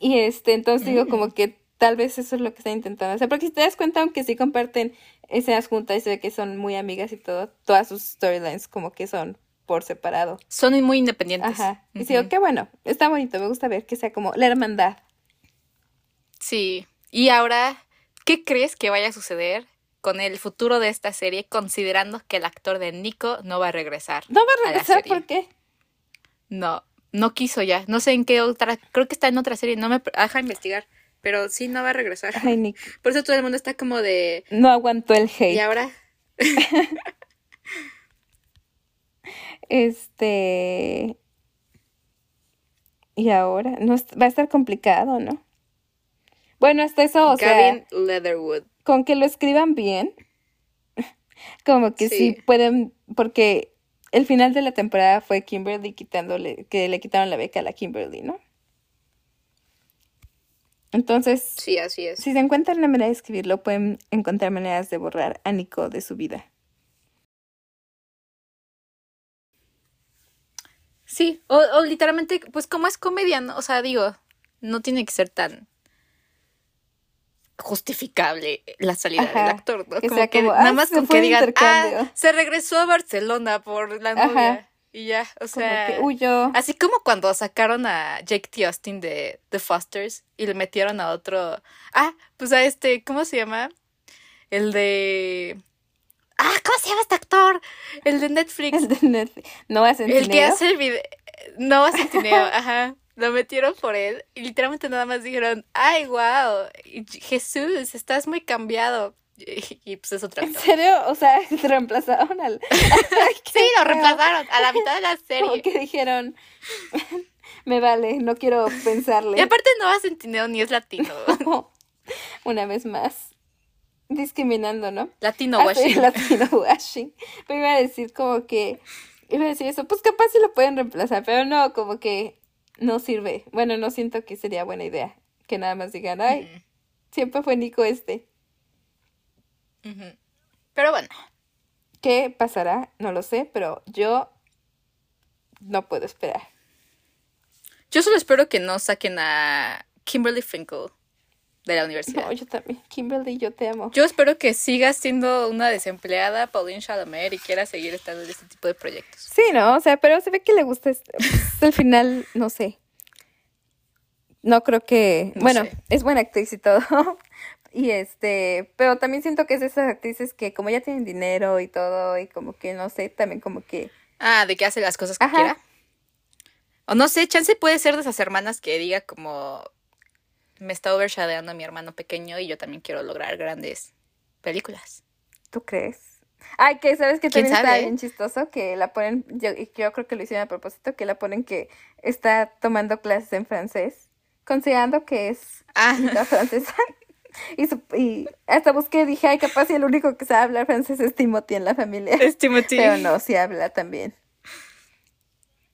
Y este, entonces digo como que tal vez eso es lo que están intentando hacer. Porque si te das cuenta, aunque sí comparten escenas juntas y se ve que son muy amigas y todo, todas sus storylines como que son por separado. Son muy independientes. Ajá. Y digo, qué bueno, está bonito, me gusta ver que sea como la hermandad. Sí. Y ahora, ¿qué crees que vaya a suceder con el futuro de esta serie, considerando que el actor de Nico no va a regresar? ¿No va a regresar? ¿Por qué? No, no quiso ya. No sé en qué otra. Creo que está en otra serie. No me. Deja investigar. Pero sí, no va a regresar. Ay, Nick. Por eso todo el mundo está como de. No aguantó el hate. ¿Y ahora? este. Y ahora. No, va a estar complicado, ¿no? Bueno, hasta eso, o Gavin Leatherwood. Con que lo escriban bien. Como que sí. pueden. Porque el final de la temporada fue Kimberly quitándole. Que le quitaron la beca a la Kimberly, ¿no? Entonces. Sí, así es. Si se encuentran la manera de escribirlo, pueden encontrar maneras de borrar a Nico de su vida. Sí, o, o literalmente, pues como es comedia, ¿no? o sea, digo, no tiene que ser tan justificable la salida del actor, ¿no? Como que nada más con que digan, ah, se regresó a Barcelona por la novia. Y ya, o sea, que huyó. así como cuando sacaron a Jake T. Austin de The Fosters y le metieron a otro, ah, pues a este, ¿cómo se llama? El de Ah, ¿cómo se llama este actor? El de Netflix. El de Netflix. No Centineo. El que hace el video. No Centineo, ajá. Lo metieron por él y literalmente nada más dijeron, ay, wow, Jesús, estás muy cambiado. Y, pues es otra. ¿En serio? O sea, se reemplazaron al. sí, lo reemplazaron a la mitad de la serie. Como que dijeron. Me vale, no quiero pensarle. Y aparte no va Centineo ni es latino. Una vez más. Discriminando, ¿no? Latino ah, washing. latino washing. Pero iba a decir como que. Iba a decir eso, pues capaz sí lo pueden reemplazar, pero no, como que no sirve. Bueno, no siento que sería buena idea. Que nada más digan, ay, siempre fue Nico este. Pero bueno. ¿Qué pasará? No lo sé, pero yo no puedo esperar. Yo solo espero que no saquen a Kimberly Finkel de la universidad. No, yo también. Kimberly, yo te amo. Yo espero que sigas siendo una desempleada, Pauline Chalamet, y quiera seguir estando en este tipo de proyectos. Sí, ¿no? O sea, pero se ve que le gusta. Este, pues, al final, no sé. No creo que. bueno, es buena actriz y todo. y este. Pero también siento que es de esas actrices que, como ya tienen dinero y todo, y como que, no sé, también como que. Ah, de que hace las cosas que quiera. O no sé, chance puede ser de esas hermanas que diga como me está overshadeando a mi hermano pequeño y yo también quiero lograr grandes películas. ¿Tú crees? Ay, que sabes que también está bien chistoso que la ponen, yo, yo creo que lo hicieron a propósito, que la ponen que está tomando clases en francés, considerando que es ah. francesa. Y, y hasta busqué dije, ay, capaz y el único que sabe hablar francés es Timothy en la familia. Es Timothy. Pero no, sí habla también.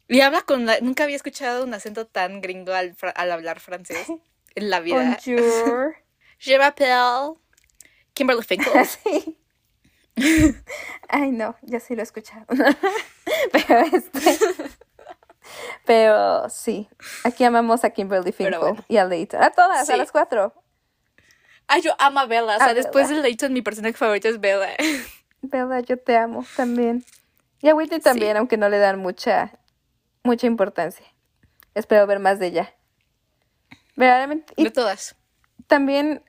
Y habla con Nunca había escuchado un acento tan gringo al, al hablar francés. en la vida. Bonjour. Je m'appelle Kimberly Finkel. sí. Ay, no, ya sí lo he escuchado. pero este. Pero sí, aquí amamos a Kimberly Finkel y a Leighton. A todas, a las cuatro. Ay, yo amo a Bella. O sea, después de Leighton, mi personaje favorito es Bella. Bella, yo te amo también. Y a Whitney también, aunque no le dan mucha, mucha importancia. Espero ver más de ella. Verdaderamente. de todas. También,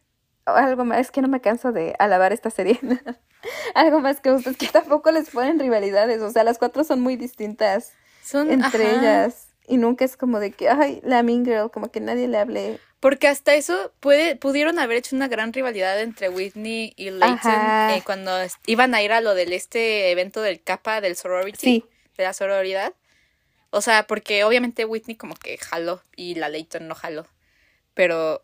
algo más, es que no me canso de alabar esta serie. algo más que gusta es que tampoco les ponen rivalidades. O sea, las cuatro son muy distintas son, entre ellas. Y nunca es como de que, ay, la Mean Girl, como que nadie le hable. Porque hasta eso puede, pudieron haber hecho una gran rivalidad entre Whitney y Leighton eh, cuando iban a ir a lo del este evento del capa del sorority, de la sororidad. O sea, porque obviamente Whitney como que jaló y la Leighton no jaló pero...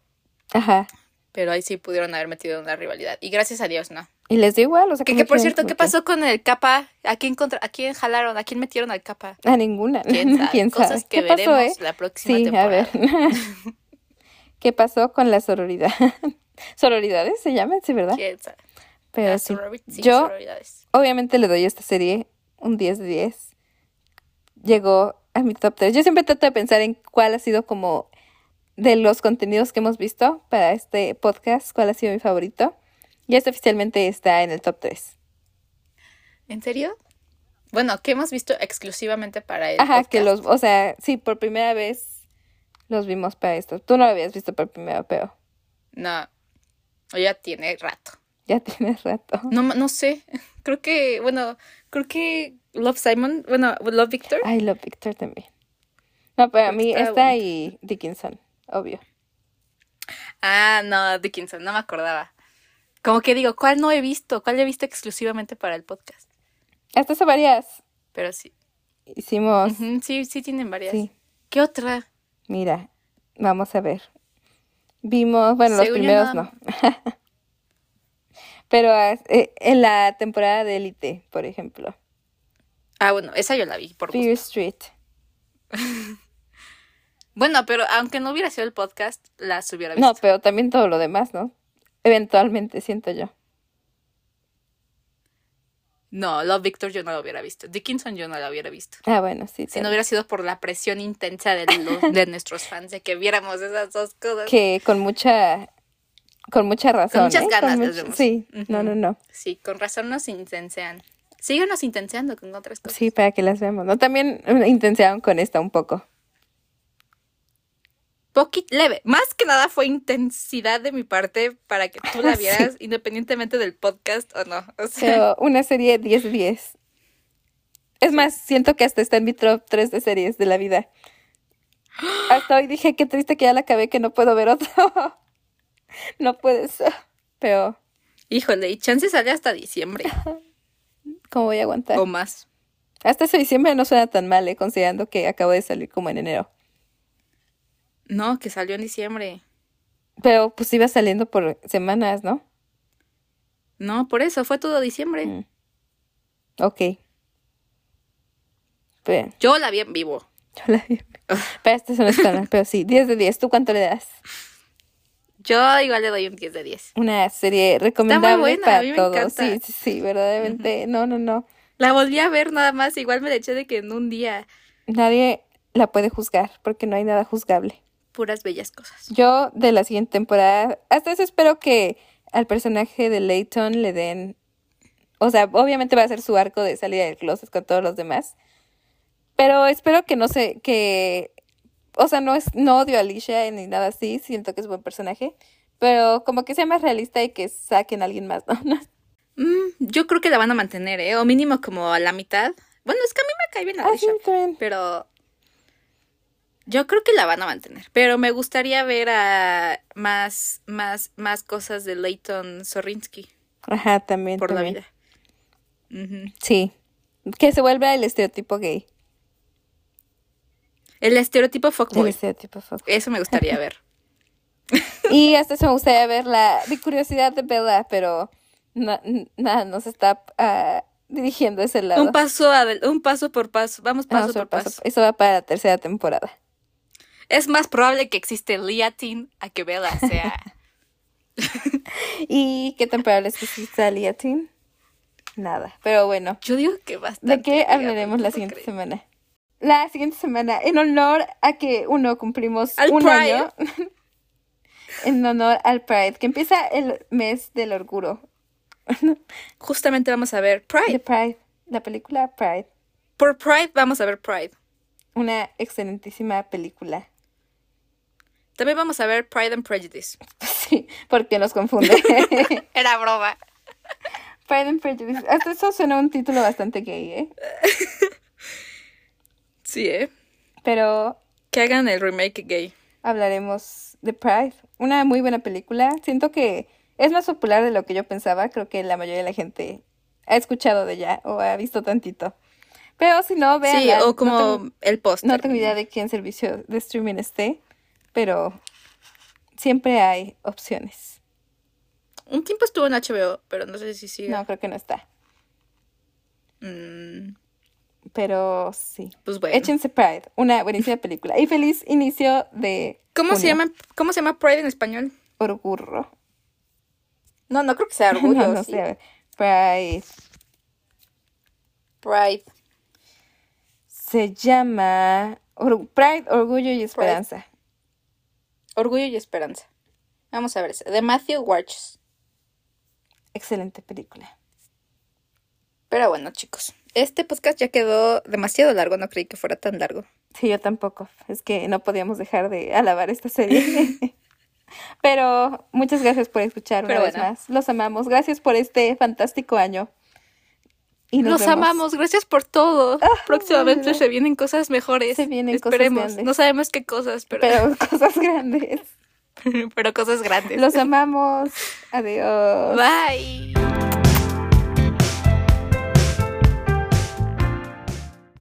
Ajá. Pero ahí sí pudieron haber metido una rivalidad. Y gracias a Dios, ¿no? Y les dio igual, o sea... Que, que por cierto, ¿qué pasó con el capa? ¿A quién, contra, ¿A quién jalaron? ¿A quién metieron al capa? A ninguna. ¿Quién sabe? Cosas que veremos eh? la próxima sí, a ver. ¿Qué pasó con la sororidad? ¿Sororidades se llaman? Sí, ¿verdad? ¿Quién sabe? Pero sí. sí, Yo, sororidades. obviamente, le doy a esta serie un 10 de 10. Llegó a mi top 3. Yo siempre trato de pensar en cuál ha sido como de los contenidos que hemos visto para este podcast, cuál ha sido mi favorito. Y este oficialmente está en el top 3. ¿En serio? Bueno, que hemos visto exclusivamente para el Ajá, que los, o sea, sí, por primera vez los vimos para esto. Tú no lo habías visto por primera vez, pero No, ya tiene rato. ya tienes rato. No, no sé. Creo que, bueno, creo que Love Simon, bueno, Love Victor. I love Victor también. No, pero a mí esta y Dickinson, obvio. Ah, no, Dickinson, no me acordaba. Como que digo, ¿cuál no he visto? ¿Cuál he visto exclusivamente para el podcast? Hasta hace varias Pero sí. hicimos. Sí, sí tienen varias. Sí. ¿Qué otra? Mira, vamos a ver. Vimos, bueno, los Según primeros no. Pero eh, en la temporada de Elite, por ejemplo. Ah, bueno, esa yo la vi por gusto. Fear Street. Bueno, pero aunque no hubiera sido el podcast, las hubiera visto. No, pero también todo lo demás, ¿no? Eventualmente, siento yo. No, Love Victor yo no lo hubiera visto. Dickinson yo no la hubiera visto. Ah, bueno, sí. Si no hubiera sido por la presión intensa de, los- de nuestros fans de que viéramos esas dos cosas. que con mucha con mucha razón. muchas ¿eh? ganas mucho- vemos. Sí, no, no, no. Sí, con razón nos intensean. Síganos intenseando con otras cosas. Sí, para que las veamos. ¿no? También intensearon con esta un poco. Poquit leve. Más que nada fue intensidad de mi parte para que tú la Sí. vieras, independientemente del podcast o no. O sea, Pero una serie 10 de 10. Es más, siento que hasta está en mi top 3 de series de la vida. Hasta hoy dije, qué triste que ya la acabé, que no puedo ver otro. no puede ser. Pero, híjole, y chance sale hasta diciembre ¿cómo voy a aguantar? o más. Hasta ese diciembre no suena tan mal, eh, considerando que acabo de salir como en enero. No, que salió en diciembre. Pero pues iba saliendo por semanas, ¿no? No, por eso fue todo diciembre. Mm. Ok. Pero, Yo la vi en vivo. yo la vi. Pero este es un escándalo, pero sí, 10 de 10. ¿Tú cuánto le das? Yo igual le doy un 10 de 10. Una serie recomendable buena, a para mí me todos. encanta. Sí, sí, sí, verdaderamente. No, no, no. La volví a ver nada más, igual me la eché de que en un día Nadie la puede juzgar porque no hay nada juzgable. Puras bellas cosas. Yo de la siguiente temporada, hasta eso espero que al personaje de Leighton le den, o sea, obviamente va a ser su arco de salida del closet con todos los demás, pero espero que no se, que, o sea, no es, no odio a Alicia ni nada así, siento que es buen personaje, pero como que sea más realista y que saquen a alguien más, ¿no? Mm, yo creo que la van a mantener, ¿eh? O mínimo como a la mitad. Bueno, es que a mí me cae bien Ah, Alicia, sí, pero yo creo que la van a mantener. Pero me gustaría ver a más, más, más cosas de Leighton Sorrinsky Ajá, también. por la vida. Sí, que se vuelva el estereotipo gay. El estereotipo El fuckboy. estereotipo fuck. Eso me gustaría ver. Y hasta eso me gustaría ver la mi curiosidad de Bella, pero na- nada nos está ah, dirigiendo a ese lado. Un paso, adel- un paso por paso. Vamos paso Vamos por por paso. Eso va para la tercera temporada. Es más probable que existe Liatin a que Bella sea. ¿Y qué temporada les pusiste a Liatin? Nada. Pero bueno, Yo digo que bastante. ¿de qué hablaremos la siguiente semana? La siguiente semana, en honor a que uno cumplimos Al un Pride. año. en honor al Pride, que empieza el mes del orgullo. Justamente vamos a ver De Pride. Pride, la película Pride. Por Pride vamos a ver Pride. Una excelentísima película. También vamos a ver Pride and Prejudice. Sí, porque nos confunde. Era broma. Pride and Prejudice. Hasta eso suena un título bastante gay, ¿eh? Sí, ¿eh? Pero Que hagan el remake gay. hablaremos de Pride. Una muy buena película. Siento que es más popular de lo que yo pensaba. Creo que la mayoría de la gente ha escuchado de ella o ha visto tantito. Pero si no, vean. Sí, o como No tengo, el póster. no tengo idea de qué en servicio de streaming esté, pero siempre hay opciones. Un tiempo estuvo en HBO, pero no sé si sigue. No, creo que no está. Mm, Pero sí. pues bueno. Échense Pride, una buenísima película. Y feliz inicio de. ¿Cómo se llama? ¿Cómo se llama Pride en español? Orgurro. No, no creo que sea orgullo. no, no sí. sé. Pride. Pride. Se llama Pride, Orgullo y Esperanza. Orgullo y esperanza. Vamos a ver. De Matthew Warchus. Excelente película. Pero bueno, chicos. Este podcast ya quedó demasiado largo. No creí que fuera tan largo. Sí, yo tampoco. Es que no podíamos dejar de alabar esta serie. Pero muchas gracias por escuchar una Pero vez bueno. más. Los amamos. Gracias por este fantástico año. Y nos amamos, gracias por todo. Próximamente bueno. se vienen cosas mejores. Se vienen cosas Esperemos. grandes. No sabemos qué cosas, pero, Pero cosas grandes. pero cosas grandes. Los amamos. Adiós. Bye.